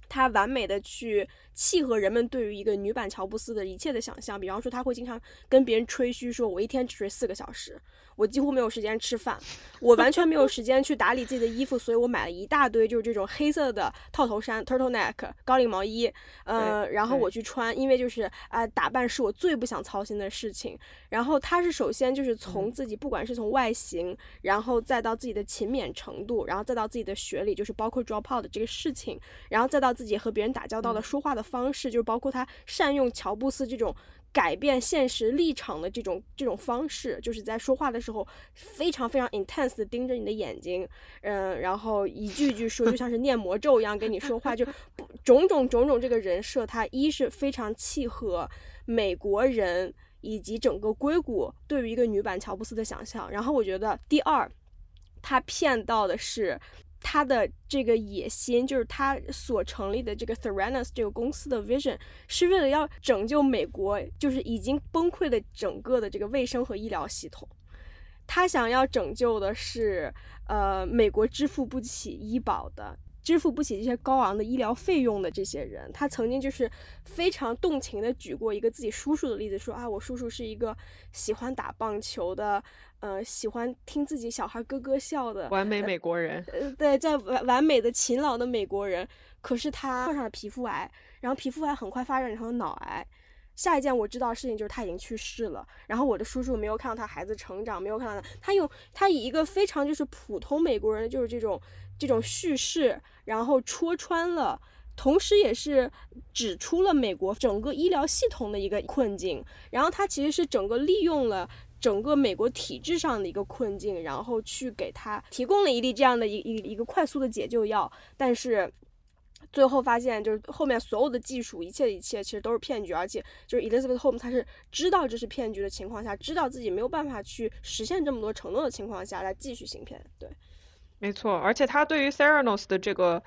他完美的去契合人们对于一个女版乔布斯的一切的想象，比方说他会经常跟别人吹嘘说，我一天只睡四个小时。我几乎没有时间吃饭，我完全没有时间去打理自己的衣服，所以我买了一大堆就是这种黑色的套头衫 （turtleneck） 高领毛衣，呃，然后我去穿，因为就是啊，打扮是我最不想操心的事情。然后他是首先就是从自己，不管是从外形，然后再到自己的勤勉程度，然后再到自己的学历，就是包括 drop out 的这个事情，然后再到自己和别人打交道的说话的方式，就是包括他善用乔布斯这种。改变现实立场的这种这种方式，就是在说话的时候非常非常 intense 的盯着你的眼睛，嗯，然后一句句说，就像是念魔咒一样跟你说话，就种种种种这个人设，他一是非常契合美国人以及整个硅谷对于一个女版乔布斯的想象。然后我觉得第二，他骗到的是。他的这个野心，就是他所成立的这个 Theranos 这个公司的 vision，是为了要拯救美国，就是已经崩溃的整个的这个卫生和医疗系统。他想要拯救的是，呃，美国支付不起医保的。支付不起这些高昂的医疗费用的这些人，他曾经就是非常动情的举过一个自己叔叔的例子，说啊，我叔叔是一个喜欢打棒球的，呃，喜欢听自己小孩咯咯笑的完美美国人。呃，对，在完完美的勤劳的美国人，可是他患上了皮肤癌，然后皮肤癌很快发展成了脑癌。下一件我知道的事情就是他已经去世了，然后我的叔叔没有看到他孩子成长，没有看到他，他用他以一个非常就是普通美国人就是这种这种叙事，然后戳穿了，同时也是指出了美国整个医疗系统的一个困境，然后他其实是整个利用了整个美国体制上的一个困境，然后去给他提供了一粒这样的一一一个快速的解救药，但是。最后发现，就是后面所有的技术，一切一切其实都是骗局，而且就是 Elizabeth Holmes，他是知道这是骗局的情况下，知道自己没有办法去实现这么多承诺的情况下，来继续行骗。对，没错，而且他对于 Theranos 的这个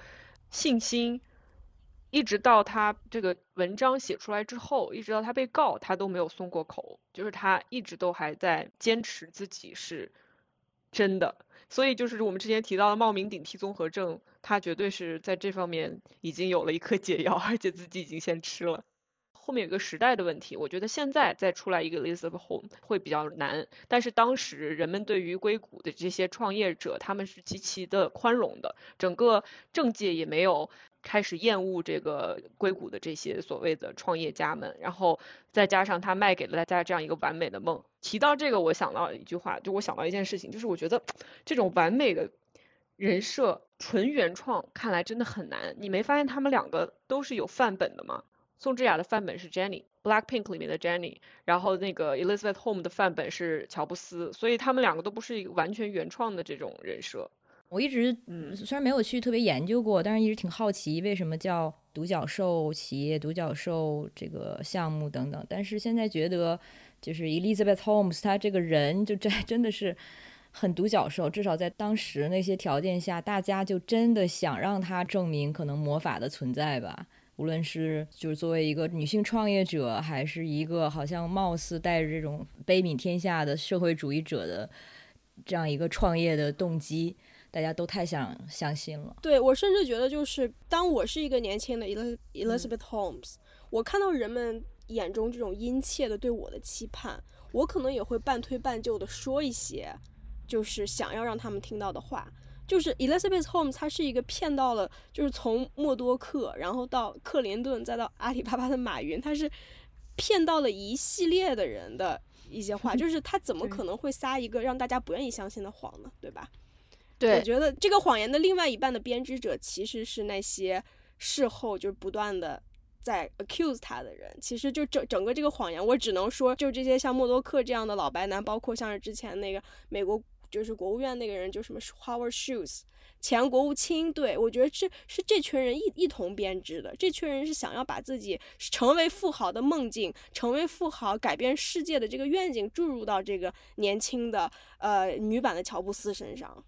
信心，一直到他这个文章写出来之后，一直到他被告，他都没有松过口，就是他一直都还在坚持自己是真的。所以就是我们之前提到的冒名顶替综合症，他绝对是在这方面已经有了一颗解药，而且自己已经先吃了。后面有个时代的问题，我觉得现在再出来一个 Elizabeth Holmes 会比较难，但是当时人们对于硅谷的这些创业者，他们是极其的宽容的，整个政界也没有。开始厌恶这个硅谷的这些所谓的创业家们，然后再加上他卖给了大家这样一个完美的梦。提到这个，我想到一句话，就我想到一件事情，就是我觉得这种完美的人设纯原创，看来真的很难。你没发现他们两个都是有范本的吗？宋智雅的范本是 Jenny，Blackpink 里面的 Jenny，然后那个 Elizabeth Home 的范本是乔布斯，所以他们两个都不是一个完全原创的这种人设。我一直嗯，虽然没有去特别研究过，但是一直挺好奇为什么叫独角兽企业、独角兽这个项目等等。但是现在觉得，就是 Elizabeth Holmes，她这个人就真 [LAUGHS] 真的是很独角兽，至少在当时那些条件下，大家就真的想让她证明可能魔法的存在吧。无论是就是作为一个女性创业者，还是一个好像貌似带着这种悲悯天下的社会主义者的这样一个创业的动机，大家都太想相信了。对我甚至觉得，就是当我是一个年轻的 Elizabeth Holmes，我看到人们眼中这种殷切的对我的期盼，我可能也会半推半就的说一些，就是想要让他们听到的话。就是 Elizabeth Holmes，她是一个骗到了，就是从默多克，然后到克林顿，再到阿里巴巴的马云，他是骗到了一系列的人的一些话。[LAUGHS] 就是他怎么可能会撒一个让大家不愿意相信的谎呢？对吧？对，我觉得这个谎言的另外一半的编织者其实是那些事后就是不断的在 accuse 他的人。其实就整整个这个谎言，我只能说，就这些像默多克这样的老白男，包括像是之前那个美国。就是国务院那个人，就什么 Howard Schultz，前国务卿，对我觉得这是这群人一一同编织的。这群人是想要把自己成为富豪的梦境，成为富豪、改变世界的这个愿景注入到这个年轻的呃女版的乔布斯身上。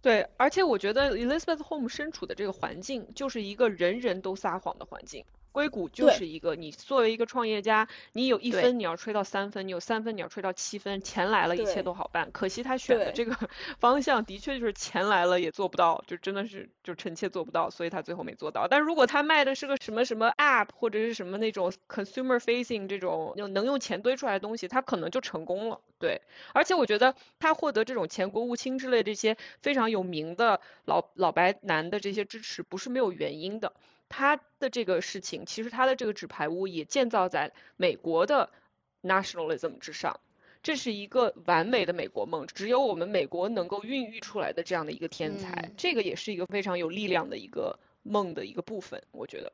对，而且我觉得 Elizabeth Home 身处的这个环境，就是一个人人都撒谎的环境。硅谷就是一个，你作为一个创业家，你有一分你要吹到三分，你有三分你要吹到七分，钱来了，一切都好办。可惜他选的这个 [LAUGHS] 方向的确就是钱来了也做不到，就真的是就臣妾做不到，所以他最后没做到。但如果他卖的是个什么什么 app 或者是什么那种 consumer facing 这种能用钱堆出来的东西，他可能就成功了。对，而且我觉得他获得这种前国务卿之类这些非常有名的老老白男的这些支持，不是没有原因的。他的这个事情，其实他的这个纸牌屋也建造在美国的 nationalism 之上，这是一个完美的美国梦，只有我们美国能够孕育出来的这样的一个天才，这个也是一个非常有力量的一个梦的一个部分，我觉得。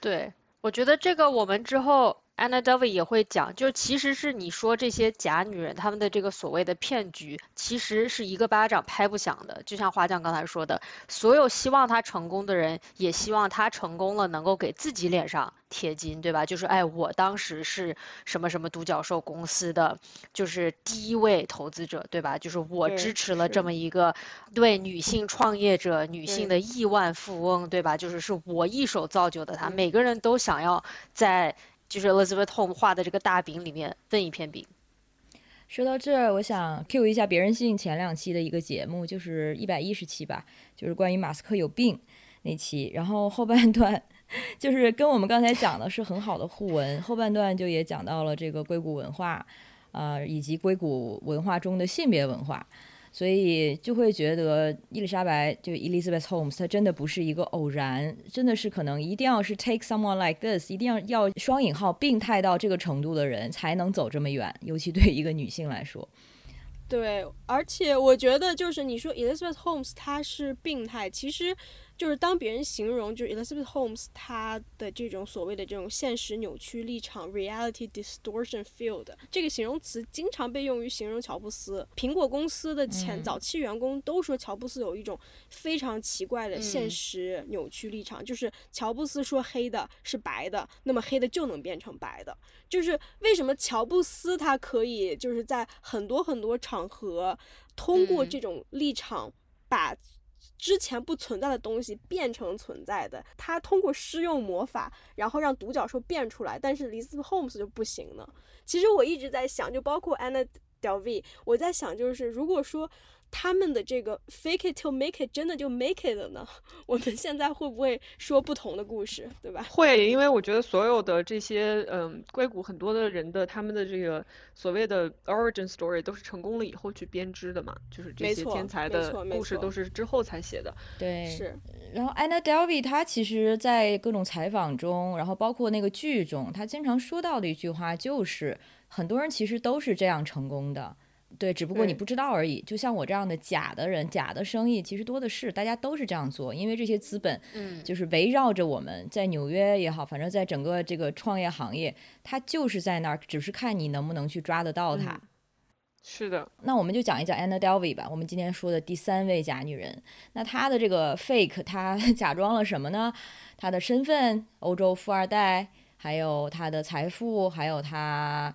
对，我觉得这个我们之后。Anna Delvey 也会讲，就其实是你说这些假女人，他们的这个所谓的骗局，其实是一个巴掌拍不响的。就像花匠刚才说的，所有希望她成功的人，也希望她成功了能够给自己脸上贴金，对吧？就是哎，我当时是什么什么独角兽公司的，就是第一位投资者，对吧？就是我支持了这么一个对女性创业者、女性的亿万富翁，对吧？就是是我一手造就的她，每个人都想要在。就是 Elizabeth Home 画的这个大饼里面分一片饼。说到这儿，我想 Q 一下别人性前两期的一个节目，就是一百一十期吧，就是关于马斯克有病那期。然后后半段 [LAUGHS] 就是跟我们刚才讲的是很好的互文，后半段就也讲到了这个硅谷文化，呃，以及硅谷文化中的性别文化。所以就会觉得伊丽莎白就 Elizabeth Holmes，她真的不是一个偶然，真的是可能一定要是 take someone like this，一定要要双引号病态到这个程度的人才能走这么远，尤其对一个女性来说。对，而且我觉得就是你说 Elizabeth Holmes 她是病态，其实。就是当别人形容就是 Elizabeth Holmes 她的这种所谓的这种现实扭曲立场 reality distortion field 这个形容词经常被用于形容乔布斯。苹果公司的前早期员工都说乔布斯有一种非常奇怪的现实扭曲立场，就是乔布斯说黑的是白的，那么黑的就能变成白的。就是为什么乔布斯他可以就是在很多很多场合通过这种立场把。之前不存在的东西变成存在的，他通过施用魔法，然后让独角兽变出来，但是 Liz Holmes 就不行呢。其实我一直在想，就包括 Anna Delvey，我在想，就是如果说。他们的这个 fake it till make it 真的就 make it 了呢？[LAUGHS] 我们现在会不会说不同的故事，对吧？会，因为我觉得所有的这些，嗯，硅谷很多的人的他们的这个所谓的 origin story 都是成功了以后去编织的嘛，就是这些天才的故事都是之后才写的。对，是。然后 Anna Delvey 她其实，在各种采访中，然后包括那个剧中，她经常说到的一句话就是，很多人其实都是这样成功的。对，只不过你不知道而已。就像我这样的假的人，假的生意其实多的是，大家都是这样做，因为这些资本，嗯，就是围绕着我们，在纽约也好，反正在整个这个创业行业，它就是在那儿，只是看你能不能去抓得到它。是的，那我们就讲一讲 Anna Delvey 吧，我们今天说的第三位假女人。那她的这个 fake，她 [LAUGHS] 假装了什么呢？她的身份，欧洲富二代，还有她的财富，还有她。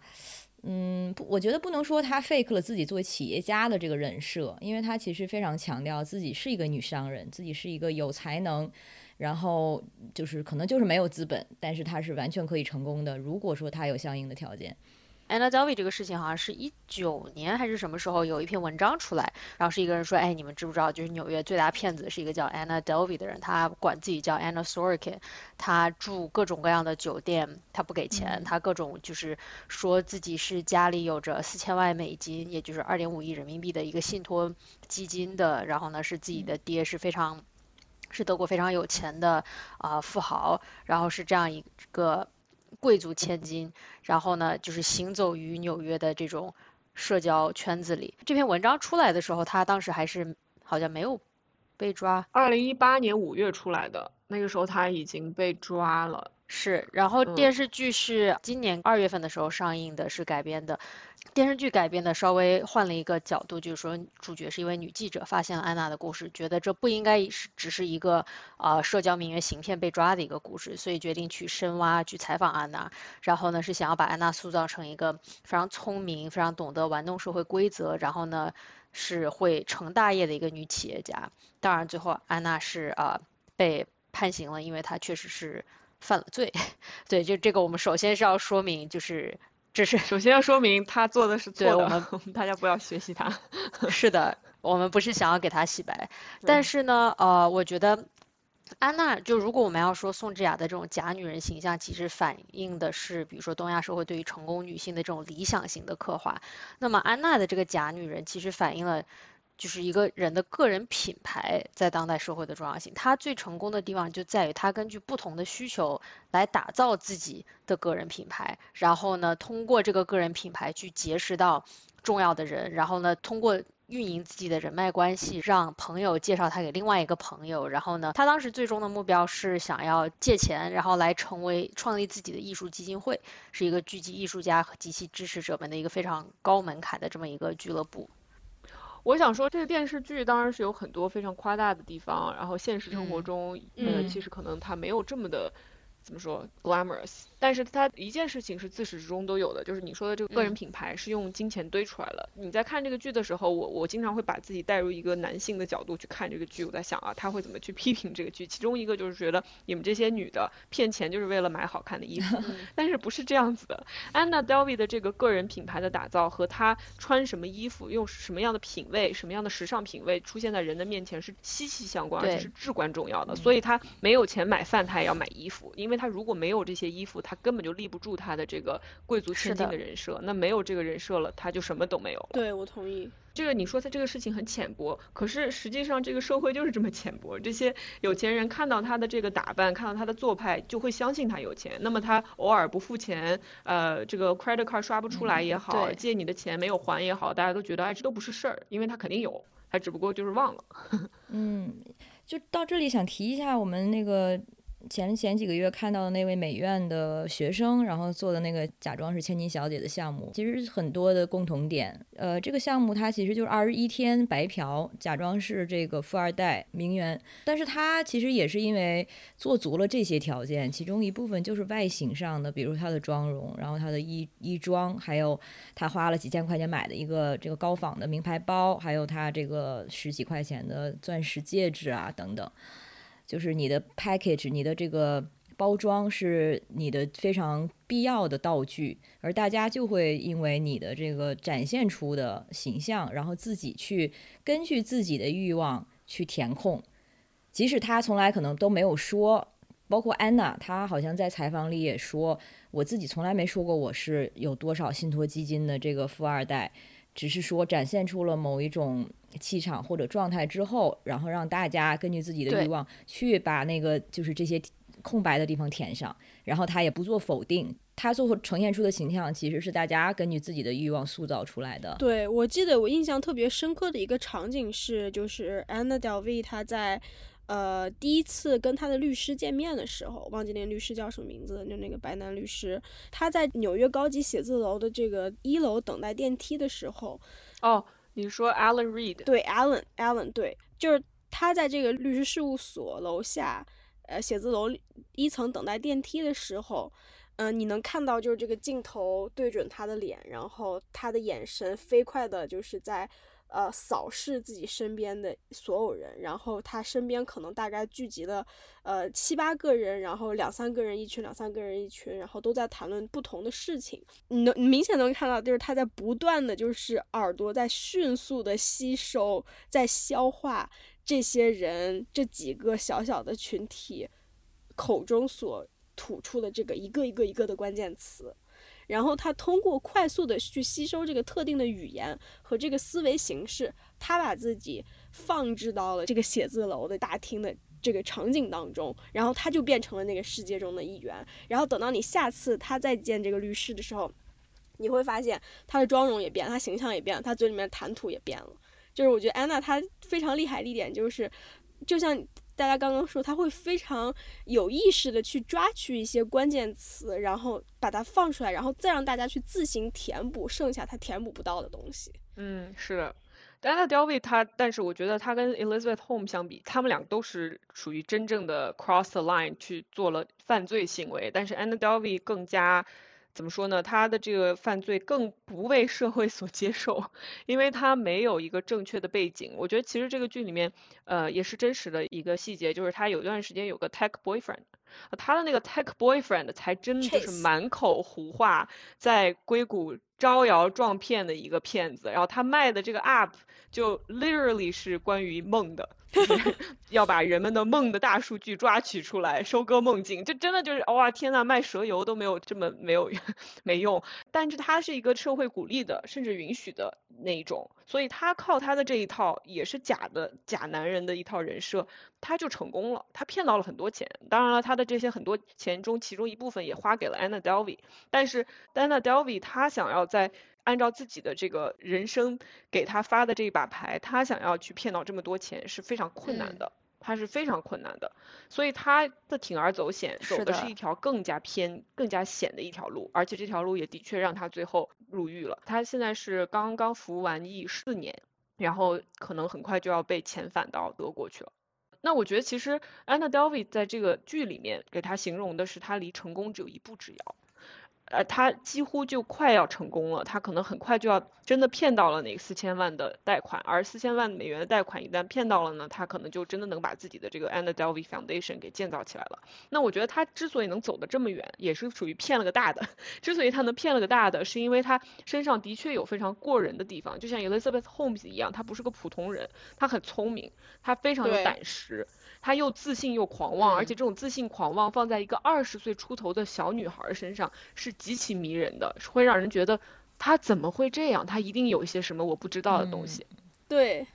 嗯，不，我觉得不能说他 fake 了自己作为企业家的这个人设，因为他其实非常强调自己是一个女商人，自己是一个有才能，然后就是可能就是没有资本，但是他是完全可以成功的。如果说他有相应的条件。Anna Delvey 这个事情好像是一九年还是什么时候有一篇文章出来，然后是一个人说，哎，你们知不知道，就是纽约最大骗子是一个叫 Anna Delvey 的人，他管自己叫 Anna Sorokin，他住各种各样的酒店，他不给钱，他各种就是说自己是家里有着四千万美金，也就是二点五亿人民币的一个信托基金的，然后呢是自己的爹是非常是德国非常有钱的啊富豪，然后是这样一个。贵族千金，然后呢，就是行走于纽约的这种社交圈子里。这篇文章出来的时候，他当时还是好像没有被抓。二零一八年五月出来的，那个时候他已经被抓了。是，然后电视剧是今年二月份的时候上映的，是改编的。电视剧改编的稍微换了一个角度，就是说主角是一位女记者，发现了安娜的故事，觉得这不应该是只是一个呃社交名媛行骗被抓的一个故事，所以决定去深挖去采访安娜。然后呢，是想要把安娜塑造成一个非常聪明、非常懂得玩弄社会规则，然后呢是会成大业的一个女企业家。当然，最后安娜是呃被判刑了，因为她确实是。犯了罪，[LAUGHS] 对，就这个我们首先是要说明，就是这是首先要说明他做的是错的，我们大家不要学习他。[LAUGHS] 是的，我们不是想要给他洗白，但是呢，呃，我觉得安娜就如果我们要说宋智雅的这种假女人形象，其实反映的是，比如说东亚社会对于成功女性的这种理想型的刻画，那么安娜的这个假女人其实反映了。就是一个人的个人品牌在当代社会的重要性。他最成功的地方就在于他根据不同的需求来打造自己的个人品牌，然后呢，通过这个个人品牌去结识到重要的人，然后呢，通过运营自己的人脉关系，让朋友介绍他给另外一个朋友，然后呢，他当时最终的目标是想要借钱，然后来成为创立自己的艺术基金会，是一个聚集艺术家和及其支持者们的一个非常高门槛的这么一个俱乐部。我想说，这个电视剧当然是有很多非常夸大的地方，然后现实生活中，呃，其实可能它没有这么的。怎么说？glamorous，但是它一件事情是自始至终都有的，就是你说的这个个人品牌是用金钱堆出来了。你在看这个剧的时候，我我经常会把自己带入一个男性的角度去看这个剧，我在想啊，他会怎么去批评这个剧？其中一个就是觉得你们这些女的骗钱就是为了买好看的衣服，[LAUGHS] 但是不是这样子的。Anna Delvey 的这个个人品牌的打造和她穿什么衣服、用什么样的品味、什么样的时尚品味出现在人的面前是息息相关，而且是至关重要的。所以她没有钱买饭，她也要买衣服，因为。她如果没有这些衣服，他根本就立不住他的这个贵族千金的人设。那没有这个人设了，他就什么都没有了。对，我同意。这个你说他这个事情很浅薄，可是实际上这个社会就是这么浅薄。这些有钱人看到他的这个打扮，看到他的做派，就会相信他有钱。那么他偶尔不付钱，呃，这个 credit card 刷不出来也好，借你的钱没有还也好，大家都觉得哎，这都不是事儿，因为他肯定有，他只不过就是忘了。[LAUGHS] 嗯，就到这里想提一下我们那个。前前几个月看到的那位美院的学生，然后做的那个假装是千金小姐的项目，其实很多的共同点。呃，这个项目它其实就是二十一天白嫖，假装是这个富二代名媛，但是他其实也是因为做足了这些条件，其中一部分就是外形上的，比如他的妆容，然后他的衣衣装，还有他花了几千块钱买的一个这个高仿的名牌包，还有他这个十几块钱的钻石戒指啊等等。就是你的 package，你的这个包装是你的非常必要的道具，而大家就会因为你的这个展现出的形象，然后自己去根据自己的欲望去填空，即使他从来可能都没有说，包括安娜，她好像在采访里也说，我自己从来没说过我是有多少信托基金的这个富二代。只是说展现出了某一种气场或者状态之后，然后让大家根据自己的欲望去把那个就是这些空白的地方填上，然后他也不做否定，他最后呈现出的形象其实是大家根据自己的欲望塑造出来的。对我记得我印象特别深刻的一个场景是，就是 Anna Delvey 她在。呃，第一次跟他的律师见面的时候，忘记那个律师叫什么名字，就那个白男律师。他在纽约高级写字楼的这个一楼等待电梯的时候，哦，你说 Alan Reed？对，Alan，Alan，对，就是他在这个律师事务所楼下，呃，写字楼一层等待电梯的时候，嗯，你能看到就是这个镜头对准他的脸，然后他的眼神飞快的，就是在。呃，扫视自己身边的所有人，然后他身边可能大概聚集了呃七八个人，然后两三个人一群，两三个人一群，然后都在谈论不同的事情。你能明显能看到，就是他在不断的就是耳朵在迅速的吸收，在消化这些人这几个小小的群体口中所吐出的这个一个一个一个的关键词。然后他通过快速的去吸收这个特定的语言和这个思维形式，他把自己放置到了这个写字楼的大厅的这个场景当中，然后他就变成了那个世界中的一员。然后等到你下次他再见这个律师的时候，你会发现他的妆容也变，他形象也变了，他嘴里面谈吐也变了。就是我觉得安娜她非常厉害的一点就是，就像。大家刚刚说，他会非常有意识的去抓取一些关键词，然后把它放出来，然后再让大家去自行填补剩下他填补不到的东西。嗯，是的。Anna Delvey 他，但是我觉得他跟 Elizabeth h o m e 相比，他们俩都是属于真正的 cross the line 去做了犯罪行为，但是 Anna Delvey 更加。怎么说呢？他的这个犯罪更不被社会所接受，因为他没有一个正确的背景。我觉得其实这个剧里面，呃，也是真实的一个细节，就是他有一段时间有个 tech boyfriend，他的那个 tech boyfriend 才真的就是满口胡话，在硅谷招摇撞骗的一个骗子。然后他卖的这个 app 就 literally 是关于梦的。[LAUGHS] 要把人们的梦的大数据抓取出来，收割梦境，这真的就是哇天呐，卖蛇油都没有这么没有 [LAUGHS] 没用。但是他是一个社会鼓励的，甚至允许的那一种，所以他靠他的这一套也是假的假男人的一套人设，他就成功了，他骗到了很多钱。当然了，他的这些很多钱中，其中一部分也花给了 Anna Delvey，但是 Anna Delvey 他想要在按照自己的这个人生给他发的这一把牌，他想要去骗到这么多钱是非常困难的，他是非常困难的，所以他的铤而走险，走的是一条更加偏、更加险的一条路，而且这条路也的确让他最后入狱了。他现在是刚刚服完役四年，然后可能很快就要被遣返到德国去了。那我觉得其实 Anna Delvey 在这个剧里面给他形容的是他离成功只有一步之遥。呃，他几乎就快要成功了，他可能很快就要真的骗到了那四千万的贷款，而四千万美元的贷款一旦骗到了呢，他可能就真的能把自己的这个 Anna Delvey Foundation 给建造起来了。那我觉得他之所以能走得这么远，也是属于骗了个大的。[LAUGHS] 之所以他能骗了个大的，是因为他身上的确有非常过人的地方，就像 Elizabeth Holmes 一样，他不是个普通人，他很聪明，他非常有胆识。他又自信又狂妄，而且这种自信狂妄放在一个二十岁出头的小女孩身上是极其迷人的，会让人觉得他怎么会这样？他一定有一些什么我不知道的东西。对，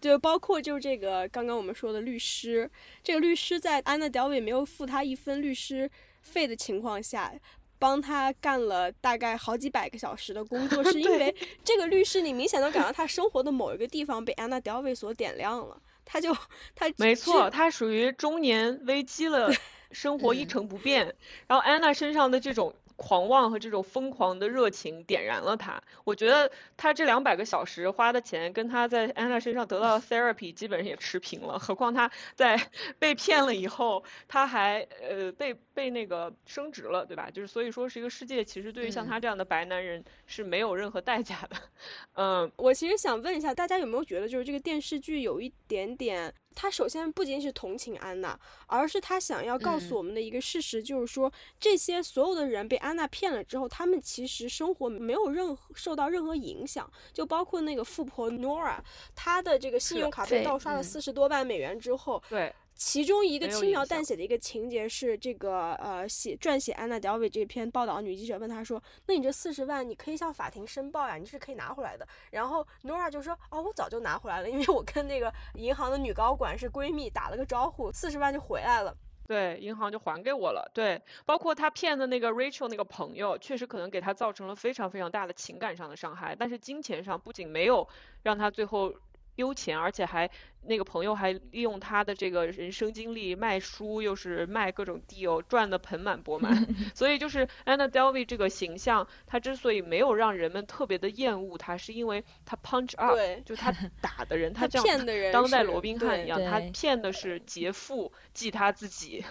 就包括就这个刚刚我们说的律师，这个律师在安娜·德维没有付他一分律师费的情况下，帮他干了大概好几百个小时的工作，[LAUGHS] 是因为这个律师你明显能感到他生活的某一个地方被安娜·德维所点亮了。他就他没错，他属于中年危机了，生活一成不变。然后安娜身上的这种。狂妄和这种疯狂的热情点燃了他。我觉得他这两百个小时花的钱，跟他在安娜身上得到的 therapy 基本上也持平了。何况他在 [LAUGHS] 被骗了以后，他还呃被被那个升职了，对吧？就是所以说，是一个世界其实对于像他这样的白男人是没有任何代价的。[LAUGHS] 嗯，我其实想问一下大家有没有觉得，就是这个电视剧有一点点。他首先不仅仅是同情安娜，而是他想要告诉我们的一个事实，就是说这些所有的人被安娜骗了之后，他们其实生活没有任何受到任何影响，就包括那个富婆 Nora，她的这个信用卡被盗刷了四十多万美元之后，对。其中一个轻描淡写的一个情节是，这个呃写撰写安娜·德维这篇报道女记者问他说：“那你这四十万你可以向法庭申报呀，你是可以拿回来的。”然后 Nora 就说：“哦，我早就拿回来了，因为我跟那个银行的女高管是闺蜜，打了个招呼，四十万就回来了。”对，银行就还给我了。对，包括他骗的那个 Rachel 那个朋友，确实可能给他造成了非常非常大的情感上的伤害，但是金钱上不仅没有让他最后。丢钱，而且还那个朋友还利用他的这个人生经历卖书，又是卖各种 deal，赚的盆满钵满。[LAUGHS] 所以就是 Anna Delvey 这个形象，他之所以没有让人们特别的厌恶他，是因为他 punch up，就他 [LAUGHS] 打的人，他这样当代罗宾汉一样，他骗的是劫富济他自己。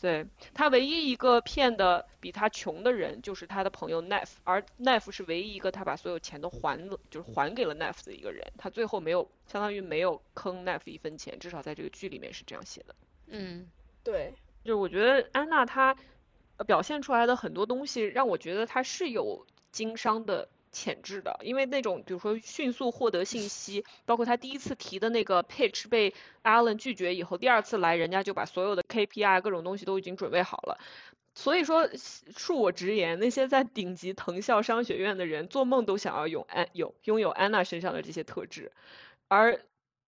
对他唯一一个骗的比他穷的人就是他的朋友 Neff，而 Neff 是唯一一个他把所有钱都还了，就是还给了 Neff 的一个人。他最后没有，相当于没有坑 Neff 一分钱，至少在这个剧里面是这样写的。嗯，对，就是我觉得安娜她表现出来的很多东西，让我觉得她是有经商的。潜质的，因为那种比如说迅速获得信息，包括他第一次提的那个 pitch 被 Allen 拒绝以后，第二次来人家就把所有的 KPI 各种东西都已经准备好了。所以说，恕我直言，那些在顶级藤校商学院的人做梦都想要有安有拥有安娜身上的这些特质，而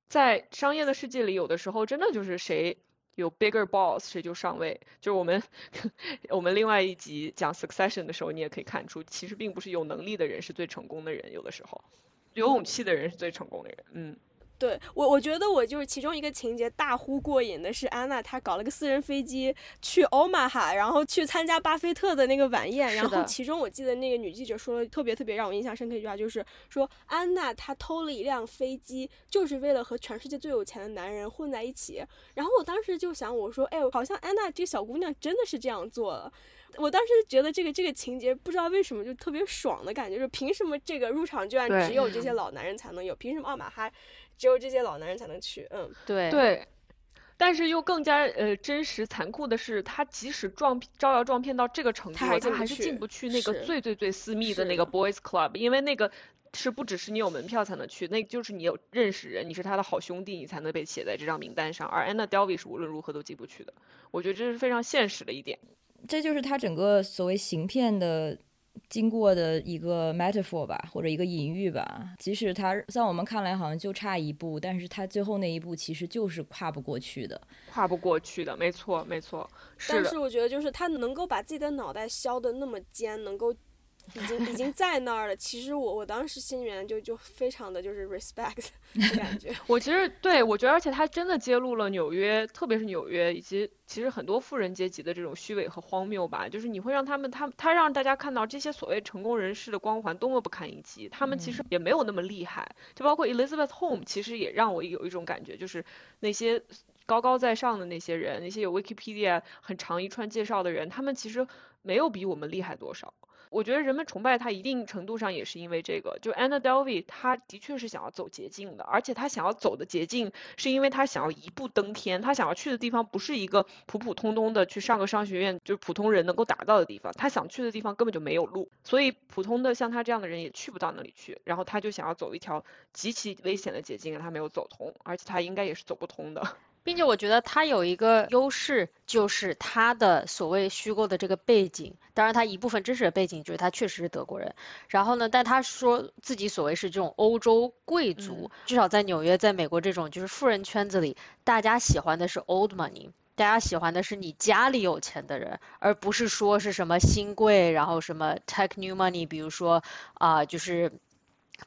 在商业的世界里，有的时候真的就是谁。有 bigger boss 谁就上位，就是我们 [LAUGHS] 我们另外一集讲 succession 的时候，你也可以看出，其实并不是有能力的人是最成功的人，有的时候有勇气的人是最成功的人，嗯。对我，我觉得我就是其中一个情节大呼过瘾的是安娜，她搞了个私人飞机去欧马哈，然后去参加巴菲特的那个晚宴。然后其中我记得那个女记者说了特别特别让我印象深刻一句话，就是说安娜她偷了一辆飞机，就是为了和全世界最有钱的男人混在一起。然后我当时就想，我说，哎，好像安娜这个小姑娘真的是这样做了。我当时觉得这个这个情节不知道为什么就特别爽的感觉，就是凭什么这个入场券只有这些老男人才能有？凭什么奥马哈？只有这些老男人才能去，嗯，对。对，但是又更加呃真实残酷的是，他即使撞招摇撞骗到这个程度，他还是进不去那个最最最私密的那个 boys club，因为那个是不只是你有门票才能去，那就是你有认识人，你是他的好兄弟，你才能被写在这张名单上，而 Anna Delvey 是无论如何都进不去的，我觉得这是非常现实的一点，这就是他整个所谓行骗的。经过的一个 metaphor 吧，或者一个隐喻吧。即使他在我们看来好像就差一步，但是他最后那一步其实就是跨不过去的，跨不过去的，没错，没错。但是我觉得，就是他能够把自己的脑袋削的那么尖，能够。已经已经在那儿了。其实我我当时心里面就就非常的就是 respect 的感觉。[LAUGHS] 我其实对我觉得，而且他真的揭露了纽约，特别是纽约以及其实很多富人阶级的这种虚伪和荒谬吧。就是你会让他们，他他让大家看到这些所谓成功人士的光环多么不堪一击。他们其实也没有那么厉害。就包括 Elizabeth Home，其实也让我有一种感觉，就是那些高高在上的那些人，那些有 Wikipedia 很长一串介绍的人，他们其实没有比我们厉害多少。我觉得人们崇拜他一定程度上也是因为这个，就 Anna Delvey，他的确是想要走捷径的，而且他想要走的捷径是因为他想要一步登天，他想要去的地方不是一个普普通通的去上个商学院，就是普通人能够达到的地方，他想去的地方根本就没有路，所以普通的像他这样的人也去不到那里去，然后他就想要走一条极其危险的捷径，他没有走通，而且他应该也是走不通的。并且我觉得他有一个优势，就是他的所谓虚构的这个背景，当然他一部分真实的背景就是他确实是德国人。然后呢，但他说自己所谓是这种欧洲贵族，至少在纽约，在美国这种就是富人圈子里，大家喜欢的是 old money，大家喜欢的是你家里有钱的人，而不是说是什么新贵，然后什么 tech new money，比如说啊，就是。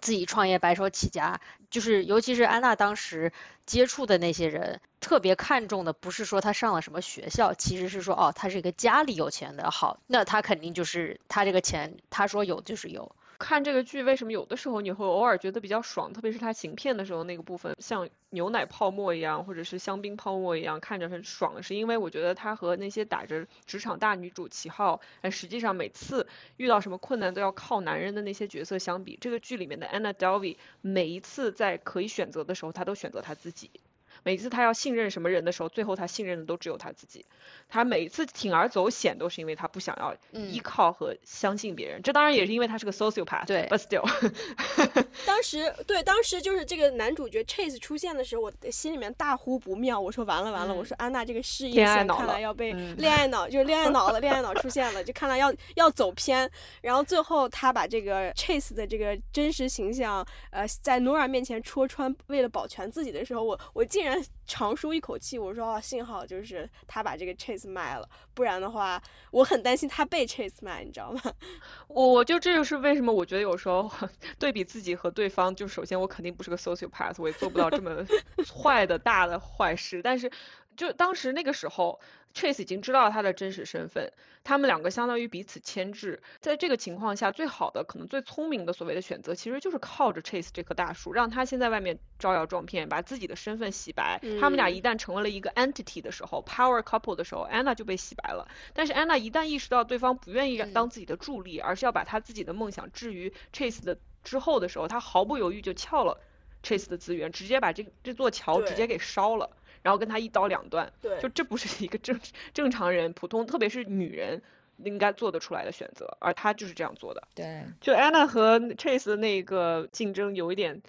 自己创业白手起家，就是尤其是安娜当时接触的那些人，特别看重的不是说她上了什么学校，其实是说哦，她是一个家里有钱的，好，那她肯定就是她这个钱，她说有就是有。看这个剧，为什么有的时候你会偶尔觉得比较爽？特别是他行骗的时候那个部分，像牛奶泡沫一样，或者是香槟泡沫一样，看着很爽，是因为我觉得他和那些打着职场大女主旗号，但实际上每次遇到什么困难都要靠男人的那些角色相比，这个剧里面的 Anna Delvey 每一次在可以选择的时候，他都选择他自己。每次他要信任什么人的时候，最后他信任的都只有他自己。他每次铤而走险都是因为他不想要依靠和相信别人。这当然也是因为他是个 sociopath。对，but still。[LAUGHS] 当时对，当时就是这个男主角 Chase 出现的时候，我心里面大呼不妙。我说完了完了，我说安娜这个事业线看来要被恋爱脑，就是恋爱脑了，恋爱脑出现了，就看来要要走偏。然后最后他把这个 Chase 的这个真实形象，呃，在 Nora 面前戳穿，为了保全自己的时候，我我竟然。长舒一口气，我说哦，幸好就是他把这个 Chase 卖了，不然的话，我很担心他被 Chase 卖，你知道吗？[LAUGHS] 我我就这就是为什么我觉得有时候 [LAUGHS] 对比自己和对方，就首先我肯定不是个 sociopath，我也做不到这么 [LAUGHS] 坏的大的坏事，但是。就当时那个时候。Chase 已经知道他的真实身份，他们两个相当于彼此牵制。在这个情况下，最好的可能最聪明的所谓的选择，其实就是靠着 Chase 这棵大树，让他先在外面招摇撞骗，把自己的身份洗白。他们俩一旦成为了一个 entity 的时候，power couple 的时候，Anna 就被洗白了。但是 Anna 一旦意识到对方不愿意当自己的助力，而是要把他自己的梦想置于 Chase 的之后的时候，他毫不犹豫就撬了 Chase 的资源，直接把这这座桥直接给烧了。然后跟他一刀两断，对，就这不是一个正正常人、普通，特别是女人应该做得出来的选择，而他就是这样做的。对，就 Anna 和 Chase 的那个竞争有一点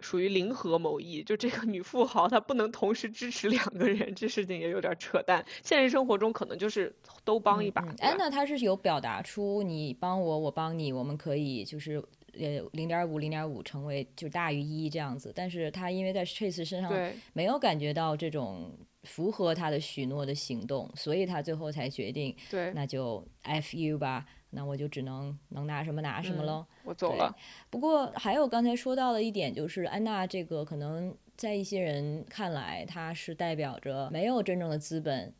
属于零和谋议，就这个女富豪她不能同时支持两个人，这事情也有点扯淡。现实生活中可能就是都帮一把。Anna 她是有表达出你帮我，我帮你，我们可以就是。呃，零点五，零点五成为就大于一这样子，但是他因为在 Chase 身上没有感觉到这种符合他的许诺的行动，所以他最后才决定，对，那就 F U 吧，那我就只能能拿什么拿什么喽，我走了。不过还有刚才说到的一点，就是安娜这个可能在一些人看来，她是代表着没有真正的资本，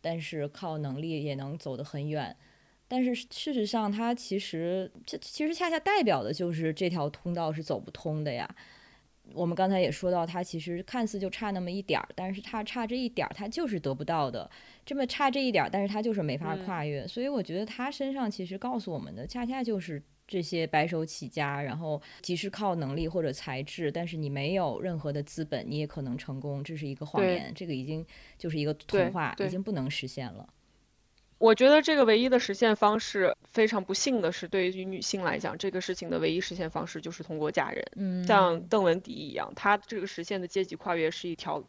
但是靠能力也能走得很远。但是事实上，它其实这其实恰恰代表的就是这条通道是走不通的呀。我们刚才也说到，它其实看似就差那么一点儿，但是它差这一点儿，它就是得不到的。这么差这一点儿，但是它就是没法跨越。所以我觉得他身上其实告诉我们的，恰恰就是这些白手起家，然后即使靠能力或者才智，但是你没有任何的资本，你也可能成功，这是一个谎言。这个已经就是一个童话，已经不能实现了。我觉得这个唯一的实现方式非常不幸的是，对于女性来讲，这个事情的唯一实现方式就是通过嫁人。嗯，像邓文迪一样，她这个实现的阶级跨越是一条。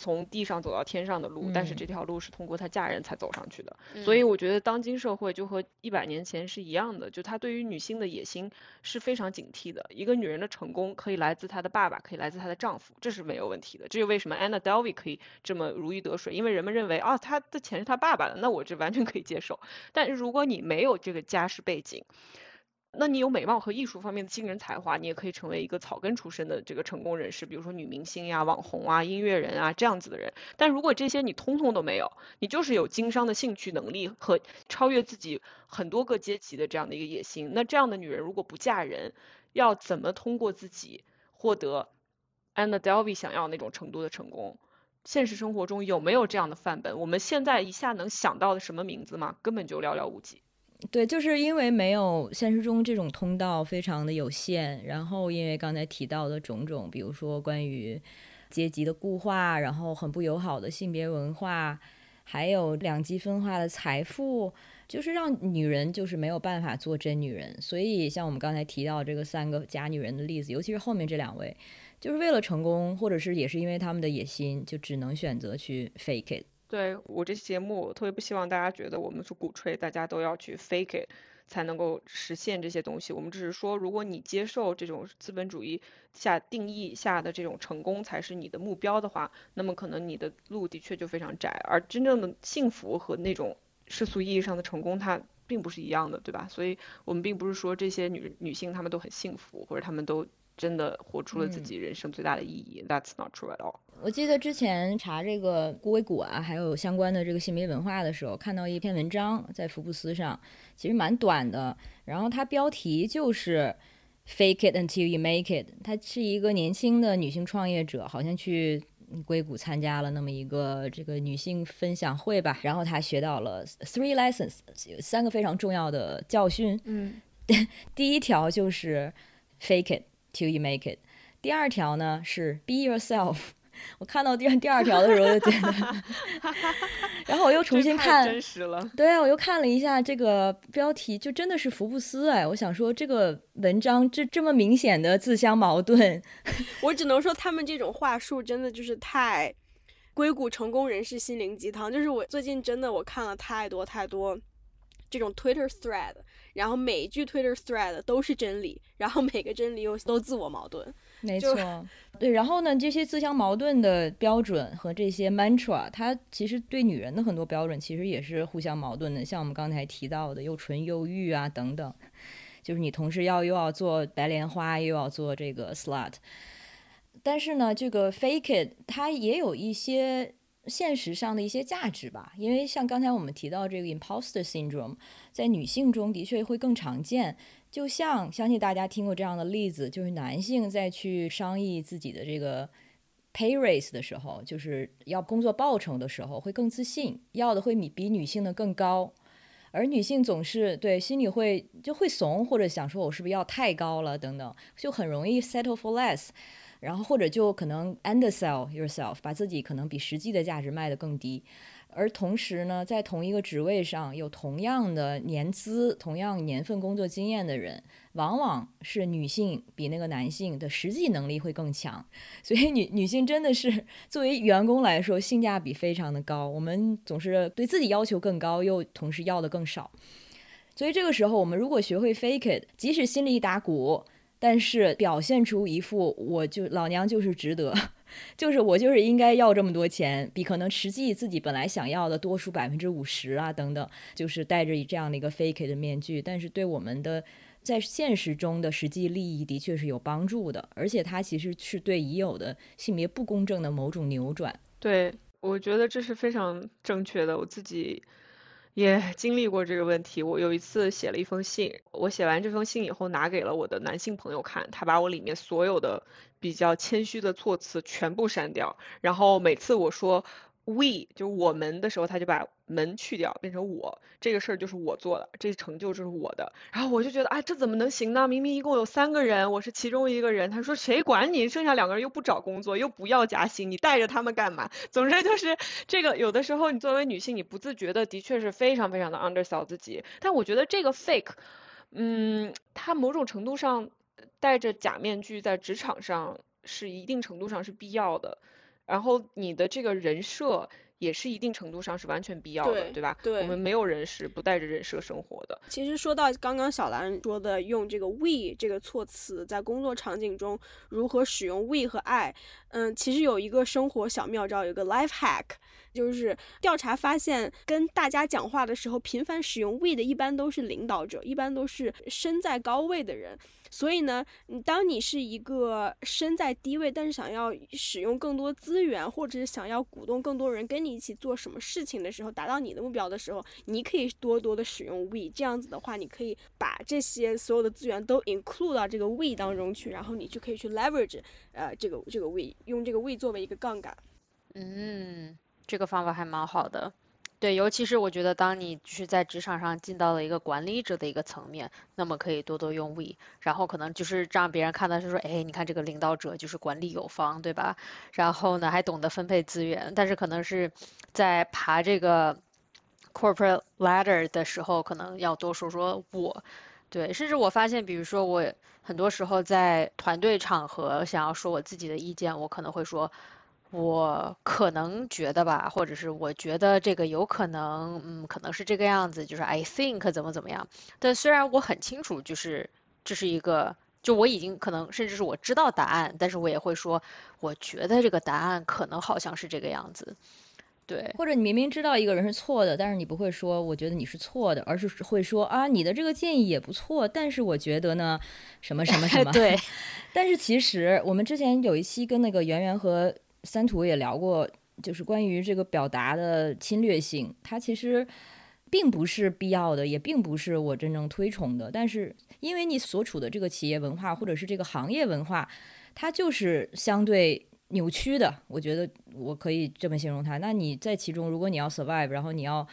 从地上走到天上的路，但是这条路是通过她嫁人才走上去的。所以我觉得当今社会就和一百年前是一样的，就她对于女性的野心是非常警惕的。一个女人的成功可以来自她的爸爸，可以来自她的丈夫，这是没有问题的。这就为什么 Anna Delvey 可以这么如鱼得水，因为人们认为啊，她的钱是她爸爸的，那我这完全可以接受。但是如果你没有这个家世背景，那你有美貌和艺术方面的惊人才华，你也可以成为一个草根出身的这个成功人士，比如说女明星呀、网红啊、音乐人啊这样子的人。但如果这些你通通都没有，你就是有经商的兴趣能力和超越自己很多个阶级的这样的一个野心，那这样的女人如果不嫁人，要怎么通过自己获得 Anna Delvey 想要那种程度的成功？现实生活中有没有这样的范本？我们现在一下能想到的什么名字吗？根本就寥寥无几。对，就是因为没有现实中这种通道非常的有限，然后因为刚才提到的种种，比如说关于阶级的固化，然后很不友好的性别文化，还有两极分化的财富，就是让女人就是没有办法做真女人。所以像我们刚才提到这个三个假女人的例子，尤其是后面这两位，就是为了成功，或者是也是因为他们的野心，就只能选择去 fake it。对我这期节目，特别不希望大家觉得我们是鼓吹大家都要去 fake 才能够实现这些东西。我们只是说，如果你接受这种资本主义下定义下的这种成功才是你的目标的话，那么可能你的路的确就非常窄。而真正的幸福和那种世俗意义上的成功，它并不是一样的，对吧？所以我们并不是说这些女女性她们都很幸福，或者她们都。真的活出了自己人生最大的意义，That's not true at all。我记得之前查这个郭威谷啊，还有相关的这个性别文化的时候，看到一篇文章在福布斯上，其实蛮短的，然后它标题就是 Fake it until you make it。她是一个年轻的女性创业者，好像去硅谷参加了那么一个这个女性分享会吧，然后她学到了 three lessons，三个非常重要的教训。嗯，[LAUGHS] 第一条就是 Fake it。Till you make it。第二条呢是 Be yourself。[LAUGHS] 我看到第二第二条的时候就觉得，[LAUGHS] 然后我又重新看，真实了。对啊，我又看了一下这个标题，就真的是福布斯哎。我想说这个文章这这么明显的自相矛盾，[LAUGHS] 我只能说他们这种话术真的就是太硅谷成功人士心灵鸡汤。就是我最近真的我看了太多太多这种 Twitter thread。然后每一句 Twitter thread 都是真理，然后每个真理又都自我矛盾。没错，对。然后呢，这些自相矛盾的标准和这些 mantra，它其实对女人的很多标准其实也是互相矛盾的。像我们刚才提到的，又纯又欲啊等等，就是你同时要又要做白莲花，又要做这个 slut。但是呢，这个 fake it 它也有一些。现实上的一些价值吧。因为像刚才我们提到这个 imposter syndrome，在女性中的确会更常见。就像相信大家听过这样的例子，就是男性在去商议自己的这个 pay raise 的时候，就是要工作报酬的时候，会更自信，要的会比比女性的更高。而女性总是对心里会就会怂，或者想说我是不是要太高了等等，就很容易 settle for less，然后或者就可能 undersell yourself，把自己可能比实际的价值卖得更低。而同时呢，在同一个职位上有同样的年资、同样年份工作经验的人，往往是女性比那个男性的实际能力会更强。所以女女性真的是作为员工来说，性价比非常的高。我们总是对自己要求更高，又同时要的更少。所以这个时候，我们如果学会 fake it，即使心里一打鼓，但是表现出一副我就老娘就是值得。[LAUGHS] 就是我就是应该要这么多钱，比可能实际自己本来想要的多出百分之五十啊等等，就是戴着这样的一个 fake 的面具，但是对我们的在现实中的实际利益的确是有帮助的，而且它其实是对已有的性别不公正的某种扭转。对，我觉得这是非常正确的，我自己。也 [LAUGHS] 经历过这个问题。我有一次写了一封信，我写完这封信以后拿给了我的男性朋友看，他把我里面所有的比较谦虚的措辞全部删掉，然后每次我说。We 就是我们的时候，他就把门去掉，变成我这个事儿就是我做的，这成就就是我的。然后我就觉得，哎，这怎么能行呢？明明一共有三个人，我是其中一个人。他说谁管你？剩下两个人又不找工作，又不要加薪，你带着他们干嘛？[LAUGHS] 总之就是这个，有的时候你作为女性，你不自觉的的确是非常非常的 undersell 自己。但我觉得这个 fake，嗯，它某种程度上戴着假面具在职场上是一定程度上是必要的。然后你的这个人设也是一定程度上是完全必要的，对吧？对，我们没有人是不带着人设生活的。其实说到刚刚小兰说的用这个 we 这个措辞在工作场景中如何使用 we 和 I，嗯，其实有一个生活小妙招，有个 life hack，就是调查发现跟大家讲话的时候频繁使用 we 的，一般都是领导者，一般都是身在高位的人。所以呢，当你是一个身在低位，但是想要使用更多资源，或者是想要鼓动更多人跟你一起做什么事情的时候，达到你的目标的时候，你可以多多的使用 we，这样子的话，你可以把这些所有的资源都 include 到这个 we 当中去，然后你就可以去 leverage，呃，这个这个 we，用这个 we 作为一个杠杆。嗯，这个方法还蛮好的。对，尤其是我觉得，当你就是在职场上进到了一个管理者的一个层面，那么可以多多用 we，然后可能就是让别人看到是说，哎，你看这个领导者就是管理有方，对吧？然后呢，还懂得分配资源，但是可能是在爬这个 corporate ladder 的时候，可能要多说说我，对，甚至我发现，比如说我很多时候在团队场合想要说我自己的意见，我可能会说。我可能觉得吧，或者是我觉得这个有可能，嗯，可能是这个样子，就是 I think 怎么怎么样。但虽然我很清楚，就是这是一个，就我已经可能甚至是我知道答案，但是我也会说，我觉得这个答案可能好像是这个样子。对，或者你明明知道一个人是错的，但是你不会说我觉得你是错的，而是会说啊，你的这个建议也不错，但是我觉得呢，什么什么什么。对。[LAUGHS] 但是其实我们之前有一期跟那个圆圆和。三图也聊过，就是关于这个表达的侵略性，它其实并不是必要的，也并不是我真正推崇的。但是因为你所处的这个企业文化或者是这个行业文化，它就是相对扭曲的。我觉得我可以这么形容它。那你在其中，如果你要 survive，然后你要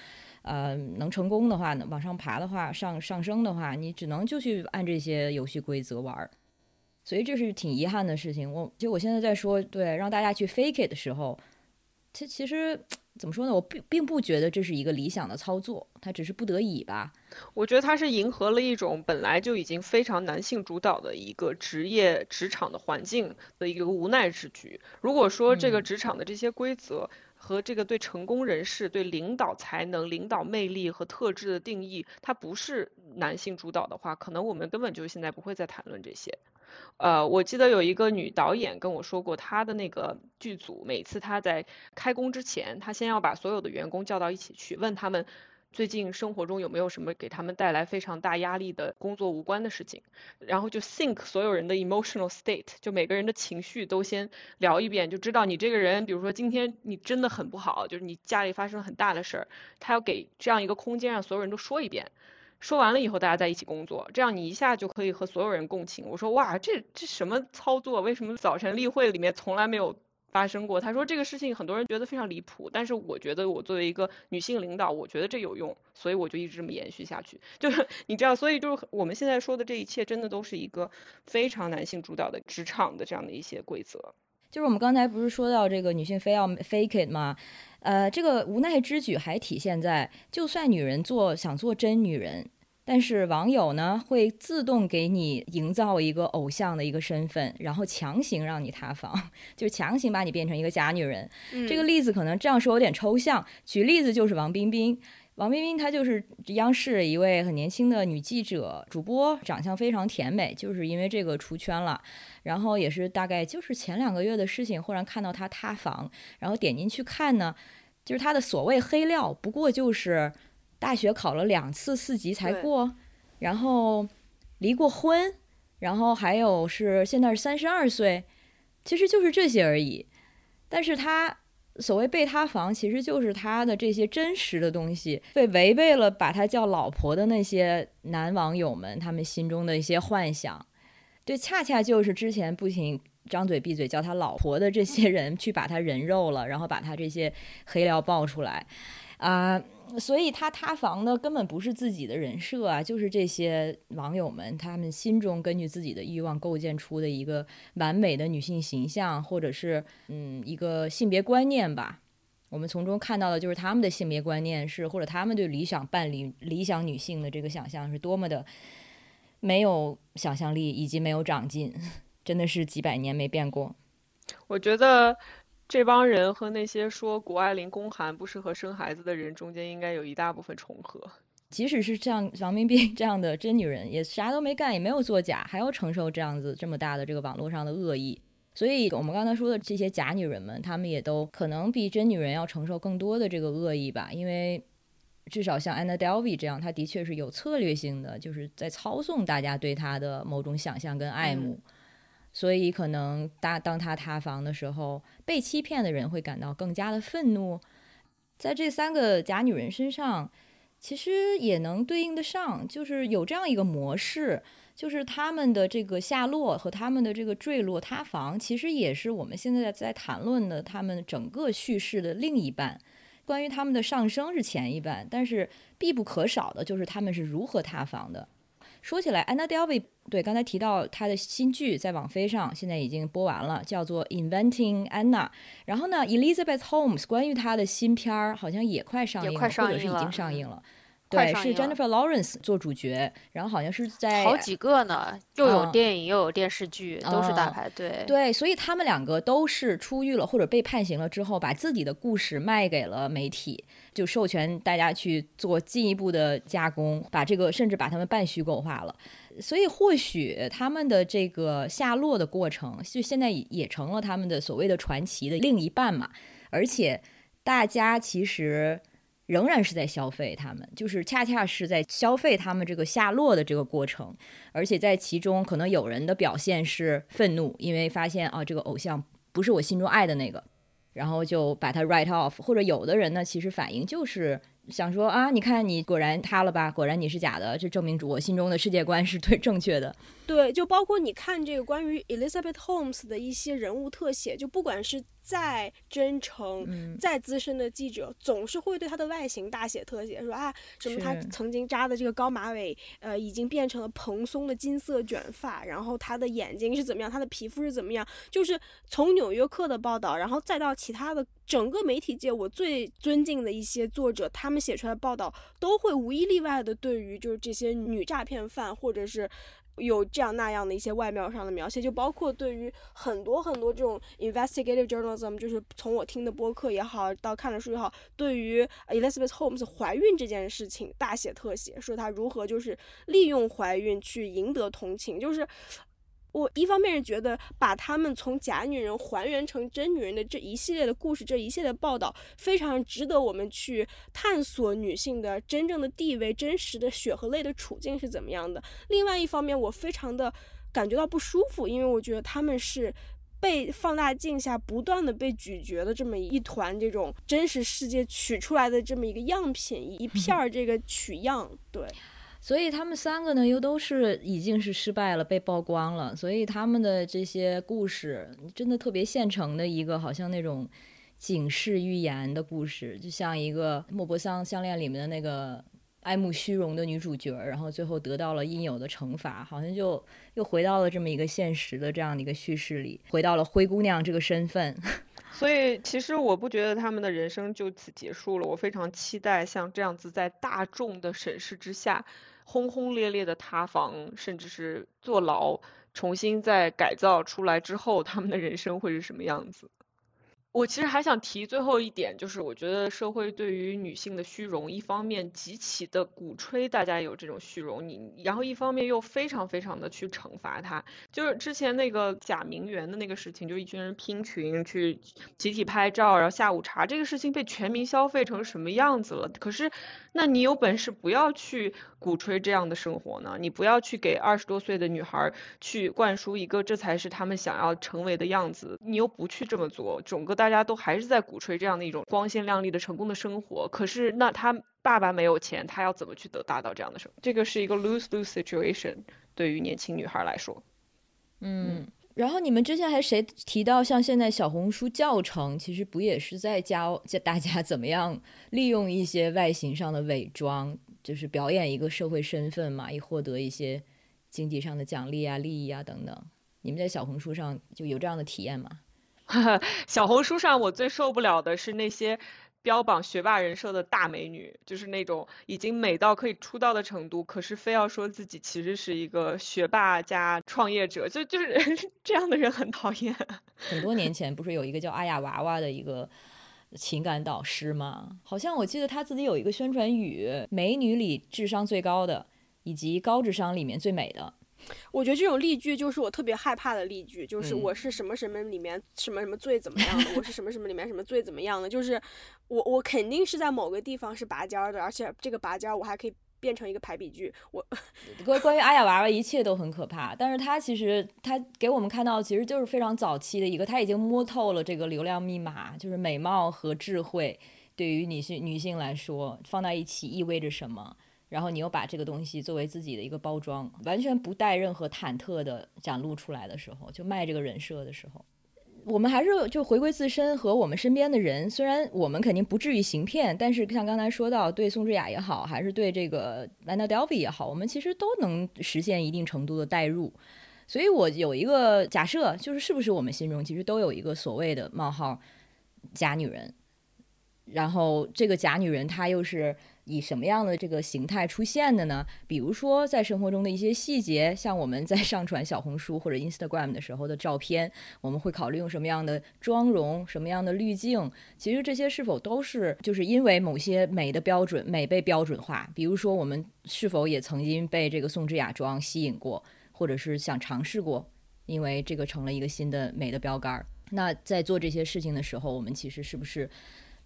呃能成功的话，呢往上爬的话，上上升的话，你只能就去按这些游戏规则玩儿。所以这是挺遗憾的事情。我就我现在在说，对，让大家去 fake it 的时候，其其实怎么说呢？我并并不觉得这是一个理想的操作，它只是不得已吧。我觉得它是迎合了一种本来就已经非常男性主导的一个职业职场的环境的一个无奈之举。如果说这个职场的这些规则和这个对成功人士、对领导才能、领导魅力和特质的定义，它不是男性主导的话，可能我们根本就现在不会再谈论这些。呃，我记得有一个女导演跟我说过，她的那个剧组每次她在开工之前，她先要把所有的员工叫到一起去，问他们最近生活中有没有什么给他们带来非常大压力的工作无关的事情，然后就 think 所有人的 emotional state，就每个人的情绪都先聊一遍，就知道你这个人，比如说今天你真的很不好，就是你家里发生了很大的事儿，他要给这样一个空间让所有人都说一遍，说完了以后大家在一起工作，这样你一下就可以和所有人共情。我说哇，这这什么操作？为什么早晨例会里面从来没有？发生过，他说这个事情很多人觉得非常离谱，但是我觉得我作为一个女性领导，我觉得这有用，所以我就一直这么延续下去。[LAUGHS] 就是你知道，所以就是我们现在说的这一切，真的都是一个非常男性主导的职场的这样的一些规则。就是我们刚才不是说到这个女性非要 fake it 吗？呃，这个无奈之举还体现在，就算女人做想做真女人。但是网友呢会自动给你营造一个偶像的一个身份，然后强行让你塌房，[LAUGHS] 就强行把你变成一个假女人。这个例子可能这样说有点抽象，举例子就是王冰冰。王冰冰她就是央视一位很年轻的女记者、主播，长相非常甜美，就是因为这个出圈了。然后也是大概就是前两个月的事情，忽然看到她塌房，然后点进去看呢，就是她的所谓黑料，不过就是。大学考了两次四级才过，然后离过婚，然后还有是现在是三十二岁，其实就是这些而已。但是他所谓被塌房，其实就是他的这些真实的东西被违背了，把他叫老婆的那些男网友们他们心中的一些幻想，对，恰恰就是之前不停张嘴闭嘴叫他老婆的这些人去把他人肉了，然后把他这些黑料爆出来，啊。所以他塌房的根本不是自己的人设啊，就是这些网友们他们心中根据自己的欲望构建出的一个完美的女性形象，或者是嗯一个性别观念吧。我们从中看到的就是他们的性别观念是，或者他们对理想伴侣、理想女性的这个想象是多么的没有想象力以及没有长进，[LAUGHS] 真的是几百年没变过。我觉得。这帮人和那些说谷爱凌宫寒不适合生孩子的人中间应该有一大部分重合。即使是像王冰冰这样的真女人，也啥都没干，也没有作假，还要承受这样子这么大的这个网络上的恶意。所以，我们刚才说的这些假女人们，她们也都可能比真女人要承受更多的这个恶意吧。因为至少像 Anna Delvey 这样，她的确是有策略性的，就是在操纵大家对她的某种想象跟爱慕。所以，可能当当他塌房的时候，被欺骗的人会感到更加的愤怒。在这三个假女人身上，其实也能对应得上，就是有这样一个模式，就是他们的这个下落和他们的这个坠落塌房，其实也是我们现在在谈论的他们整个叙事的另一半。关于他们的上升是前一半，但是必不可少的就是他们是如何塌房的。说起来，Anna Delvey，对，刚才提到她的新剧在网飞上现在已经播完了，叫做《Inventing Anna》。然后呢，Elizabeth Holmes 关于她的新片儿好像也快上映了，或者是已经上映了。对，是 Jennifer Lawrence 做主角，然后好像是在好几个呢，又有电影又有电视剧，都是大牌。对对，所以他们两个都是出狱了或者被判刑了之后，把自己的故事卖给了媒体，就授权大家去做进一步的加工，把这个甚至把他们半虚构化了。所以或许他们的这个下落的过程，就现在也成了他们的所谓的传奇的另一半嘛。而且大家其实。仍然是在消费他们，就是恰恰是在消费他们这个下落的这个过程，而且在其中可能有人的表现是愤怒，因为发现啊这个偶像不是我心中爱的那个，然后就把他 write off，或者有的人呢其实反应就是。想说啊，你看你果然塌了吧？果然你是假的，这证明我心中的世界观是对正确的。对，就包括你看这个关于 Elizabeth Holmes 的一些人物特写，就不管是再真诚、再资深的记者，总是会对她的外形大写特写，说啊，什么她曾经扎的这个高马尾，呃，已经变成了蓬松的金色卷发，然后她的眼睛是怎么样，她的皮肤是怎么样，就是从纽约客的报道，然后再到其他的整个媒体界，我最尊敬的一些作者，他们。写出来的报道都会无一例外的对于就是这些女诈骗犯或者是有这样那样的一些外貌上的描写，就包括对于很多很多这种 investigative journalism，就是从我听的播客也好，到看的书也好，对于 Elizabeth Holmes 怀孕这件事情大写特写，说她如何就是利用怀孕去赢得同情，就是。我一方面是觉得把他们从假女人还原成真女人的这一系列的故事，这一系列的报道，非常值得我们去探索女性的真正的地位、真实的血和泪的处境是怎么样的。另外一方面，我非常的感觉到不舒服，因为我觉得他们是被放大镜下不断的被咀嚼的这么一团这种真实世界取出来的这么一个样品，一片 [LAUGHS] 儿这个取样，对。所以他们三个呢，又都是已经是失败了，被曝光了。所以他们的这些故事，真的特别现成的一个，好像那种警示预言的故事，就像一个莫泊桑项链里面的那个爱慕虚荣的女主角，然后最后得到了应有的惩罚，好像就又回到了这么一个现实的这样的一个叙事里，回到了灰姑娘这个身份。[LAUGHS] 所以其实我不觉得他们的人生就此结束了，我非常期待像这样子在大众的审视之下。轰轰烈烈的塌房，甚至是坐牢，重新再改造出来之后，他们的人生会是什么样子？我其实还想提最后一点，就是我觉得社会对于女性的虚荣，一方面极其的鼓吹大家有这种虚荣，你然后一方面又非常非常的去惩罚她。就是之前那个假名媛的那个事情，就一群人拼群去集体拍照，然后下午茶这个事情被全民消费成什么样子了？可是，那你有本事不要去鼓吹这样的生活呢？你不要去给二十多岁的女孩去灌输一个这才是他们想要成为的样子，你又不去这么做，整个大。家都还是在鼓吹这样的一种光鲜亮丽的成功的生活，可是那他爸爸没有钱，他要怎么去得达到这样的生活？这个是一个 lose lose situation，对于年轻女孩来说。嗯，然后你们之前还谁提到，像现在小红书教程，其实不也是在教教大家怎么样利用一些外形上的伪装，就是表演一个社会身份嘛，以获得一些经济上的奖励啊、利益啊等等。你们在小红书上就有这样的体验吗？[LAUGHS] 小红书上我最受不了的是那些标榜学霸人设的大美女，就是那种已经美到可以出道的程度，可是非要说自己其实是一个学霸加创业者，就就是 [LAUGHS] 这样的人很讨厌。很多年前不是有一个叫阿雅娃娃的一个情感导师吗？好像我记得他自己有一个宣传语：美女里智商最高的，以及高智商里面最美的。我觉得这种例句就是我特别害怕的例句，就是我是什么什么里面什么什么最怎么样的，我是什么什么里面什么最怎么样的，就是我我肯定是在某个地方是拔尖儿的，而且这个拔尖儿我还可以变成一个排比句。我关关于阿雅娃娃一切都很可怕，但是他其实他给我们看到其实就是非常早期的一个，他已经摸透了这个流量密码，就是美貌和智慧对于女性女性来说放在一起意味着什么。然后你又把这个东西作为自己的一个包装，完全不带任何忐忑的展露出来的时候，就卖这个人设的时候，我们还是就回归自身和我们身边的人。虽然我们肯定不至于行骗，但是像刚才说到，对宋智雅也好，还是对这个 Lana Del Rey 也好，我们其实都能实现一定程度的代入。所以我有一个假设，就是是不是我们心中其实都有一个所谓的冒号假女人，然后这个假女人她又是。以什么样的这个形态出现的呢？比如说，在生活中的一些细节，像我们在上传小红书或者 Instagram 的时候的照片，我们会考虑用什么样的妆容、什么样的滤镜。其实这些是否都是就是因为某些美的标准，美被标准化？比如说，我们是否也曾经被这个宋智雅妆吸引过，或者是想尝试过？因为这个成了一个新的美的标杆。那在做这些事情的时候，我们其实是不是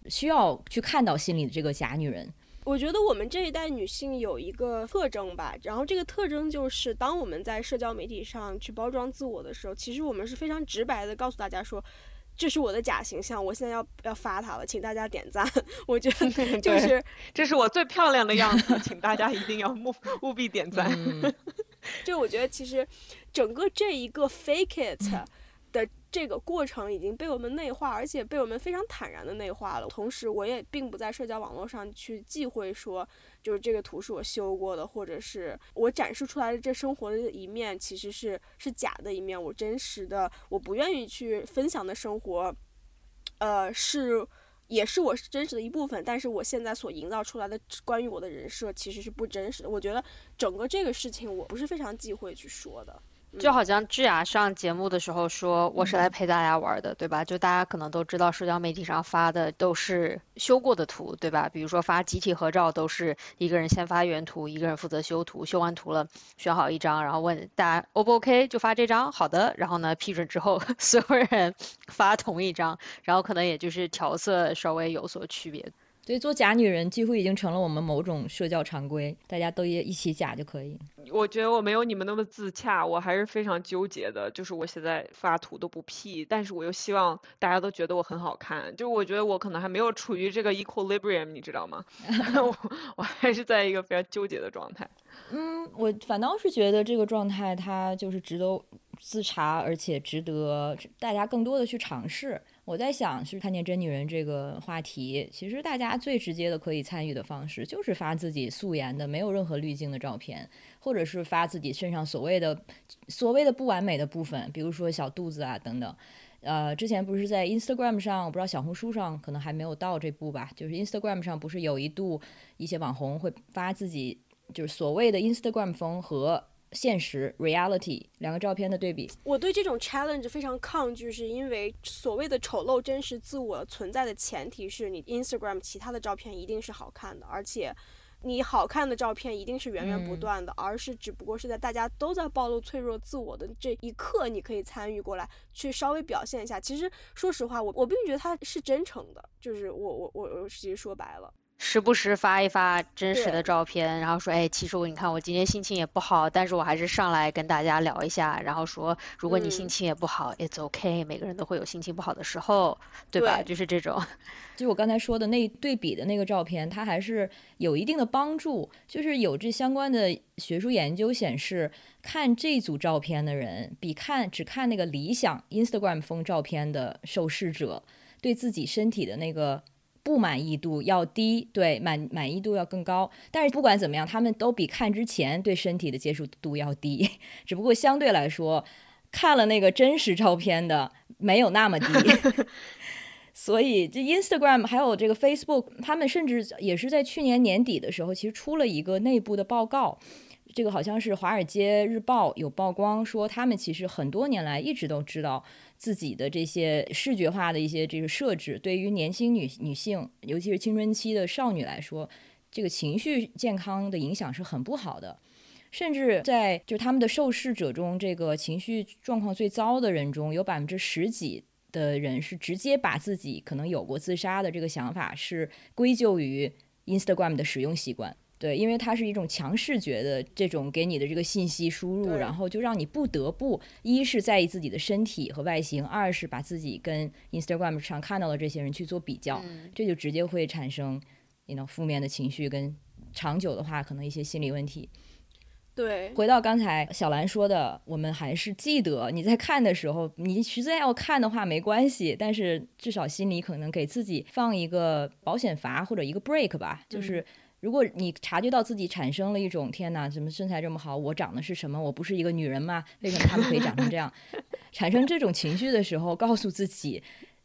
需要去看到心里的这个假女人？我觉得我们这一代女性有一个特征吧，然后这个特征就是，当我们在社交媒体上去包装自我的时候，其实我们是非常直白的告诉大家说，这是我的假形象，我现在要要发它了，请大家点赞。[LAUGHS] 我觉 [LAUGHS] 得就是，[LAUGHS] 这是我最漂亮的样子，请大家一定要务务必点赞。就我觉得其实整个这一个 fake it。的这个过程已经被我们内化，而且被我们非常坦然的内化了。同时，我也并不在社交网络上去忌讳说，就是这个图是我修过的，或者是我展示出来的这生活的一面其实是是假的一面。我真实的，我不愿意去分享的生活，呃，是也是我真实的一部分。但是我现在所营造出来的关于我的人设其实是不真实的。我觉得整个这个事情我不是非常忌讳去说的。就好像智雅上节目的时候说，我是来陪大家玩的，对吧？就大家可能都知道，社交媒体上发的都是修过的图，对吧？比如说发集体合照，都是一个人先发原图，一个人负责修图，修完图了选好一张，然后问大家 O 不 OK，就发这张，好的，然后呢批准之后，[LAUGHS] 所有人发同一张，然后可能也就是调色稍微有所区别。所以做假女人几乎已经成了我们某种社交常规，大家都一一起假就可以。我觉得我没有你们那么自洽，我还是非常纠结的。就是我现在发图都不 P，但是我又希望大家都觉得我很好看。就我觉得我可能还没有处于这个 equilibrium，你知道吗？[LAUGHS] [LAUGHS] 我我还是在一个非常纠结的状态。嗯，我反倒是觉得这个状态它就是值得自查，而且值得大家更多的去尝试。我在想，是看见真女人这个话题，其实大家最直接的可以参与的方式，就是发自己素颜的、没有任何滤镜的照片，或者是发自己身上所谓的所谓的不完美的部分，比如说小肚子啊等等。呃，之前不是在 Instagram 上，我不知道小红书上可能还没有到这步吧？就是 Instagram 上不是有一度一些网红会发自己就是所谓的 Instagram 风和。现实 reality 两个照片的对比，我对这种 challenge 非常抗拒，是因为所谓的丑陋真实自我存在的前提是你 Instagram 其他的照片一定是好看的，而且你好看的照片一定是源源不断的，而是只不过是在大家都在暴露脆弱自我的这一刻，你可以参与过来去稍微表现一下。其实说实话，我我并不觉得他是真诚的，就是我我我我其实说白了。时不时发一发真实的照片，然后说，哎，其实我你看我今天心情也不好，但是我还是上来跟大家聊一下，然后说，如果你心情也不好，it's okay，每个人都会有心情不好的时候，对吧？就是这种，[LAUGHS] 就我刚才说的那对比的那个照片，它还是有一定的帮助，就是有这相关的学术研究显示，看这组照片的人，比看只看那个理想 Instagram 风照片的受试者，对自己身体的那个。不满意度要低，对满满意度要更高。但是不管怎么样，他们都比看之前对身体的接受度要低。[LAUGHS] 只不过相对来说，看了那个真实照片的没有那么低。[LAUGHS] 所以这 Instagram 还有这个 Facebook，他们甚至也是在去年年底的时候，其实出了一个内部的报告。这个好像是《华尔街日报》有曝光说，他们其实很多年来一直都知道自己的这些视觉化的一些这个设置，对于年轻女女性，尤其是青春期的少女来说，这个情绪健康的影响是很不好的。甚至在就他们的受试者中，这个情绪状况最糟的人中有百分之十几的人是直接把自己可能有过自杀的这个想法是归咎于 Instagram 的使用习惯。对，因为它是一种强视觉的这种给你的这个信息输入，然后就让你不得不一是在意自己的身体和外形，二是把自己跟 Instagram 上看到的这些人去做比较，这就直接会产生你 know 负面的情绪，跟长久的话可能一些心理问题。对，回到刚才小兰说的，我们还是记得你在看的时候，你实在要看的话没关系，但是至少心里可能给自己放一个保险阀或者一个 break 吧，就是。如果你察觉到自己产生了一种“天哪，怎么身材这么好？我长得是什么？我不是一个女人吗？为什么他们可以长成这样？” [LAUGHS] 产生这种情绪的时候，告诉自己。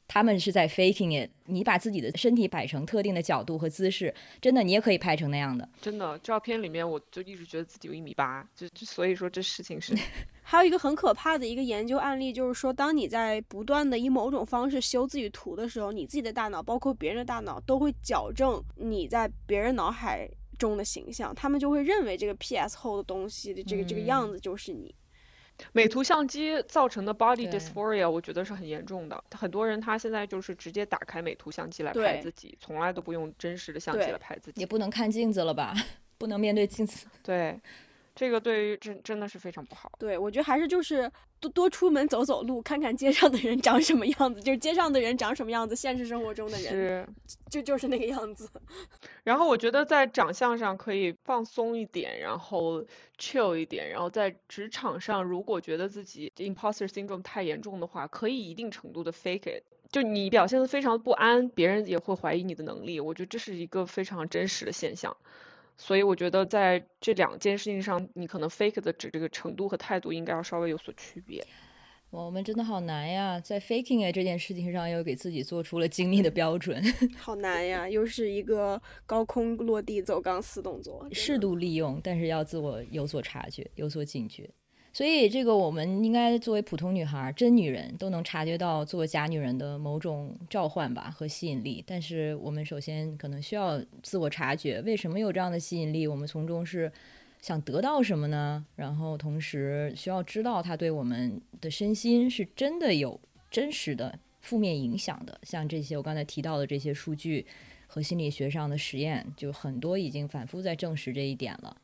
他们是在 faking it。你把自己的身体摆成特定的角度和姿势，真的你也可以拍成那样的。真的，照片里面我就一直觉得自己有一米八，就就所以说这事情是。[LAUGHS] 还有一个很可怕的一个研究案例，就是说，当你在不断的以某种方式修自己图的时候，你自己的大脑，包括别人的大脑，都会矫正你在别人脑海中的形象，他们就会认为这个 PS 后的东西的这个这个样子就是你。美图相机造成的 body dysphoria，我觉得是很严重的。很多人他现在就是直接打开美图相机来拍自己，从来都不用真实的相机来拍自己。也不能看镜子了吧？[LAUGHS] 不能面对镜子。对。这个对于真真的是非常不好。对，我觉得还是就是多多出门走走路，看看街上的人长什么样子，就是街上的人长什么样子，现实生活中的人是就就是那个样子。[LAUGHS] 然后我觉得在长相上可以放松一点，然后 chill 一点，然后在职场上如果觉得自己 imposter syndrome 太严重的话，可以一定程度的 fake it，就你表现的非常不安，别人也会怀疑你的能力。我觉得这是一个非常真实的现象。所以我觉得在这两件事情上，你可能 fake 的这这个程度和态度应该要稍微有所区别。我们真的好难呀，在 faking 这件事情上又给自己做出了精密的标准，[LAUGHS] 好难呀，又是一个高空落地走钢丝动作，适度利用，但是要自我有所察觉，有所警觉。所以这个我们应该作为普通女孩、真女人都能察觉到做假女人的某种召唤吧和吸引力。但是我们首先可能需要自我察觉，为什么有这样的吸引力？我们从中是想得到什么呢？然后同时需要知道它对我们的身心是真的有真实的负面影响的。像这些我刚才提到的这些数据和心理学上的实验，就很多已经反复在证实这一点了。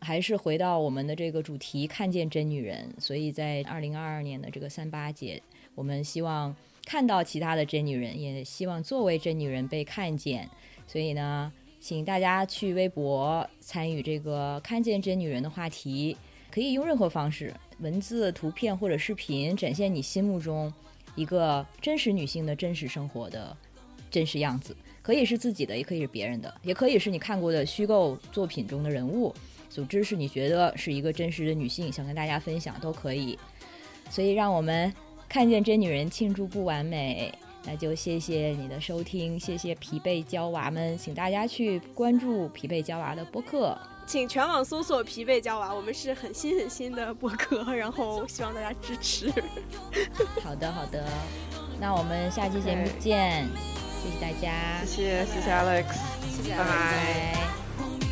还是回到我们的这个主题，看见真女人。所以在二零二二年的这个三八节，我们希望看到其他的真女人，也希望作为真女人被看见。所以呢，请大家去微博参与这个看见真女人的话题，可以用任何方式，文字、图片或者视频，展现你心目中一个真实女性的真实生活的真实样子。可以是自己的，也可以是别人的，也可以是你看过的虚构作品中的人物。组织是你觉得是一个真实的女性，想跟大家分享都可以。所以让我们看见真女人，庆祝不完美。那就谢谢你的收听，谢谢疲惫娇娃们，请大家去关注疲惫娇娃的播客，请全网搜索疲惫娇娃，我们是很新很新的播客，然后希望大家支持。好的好的，那我们下期节目见，谢谢大家，谢谢谢谢 Alex，谢谢，拜拜。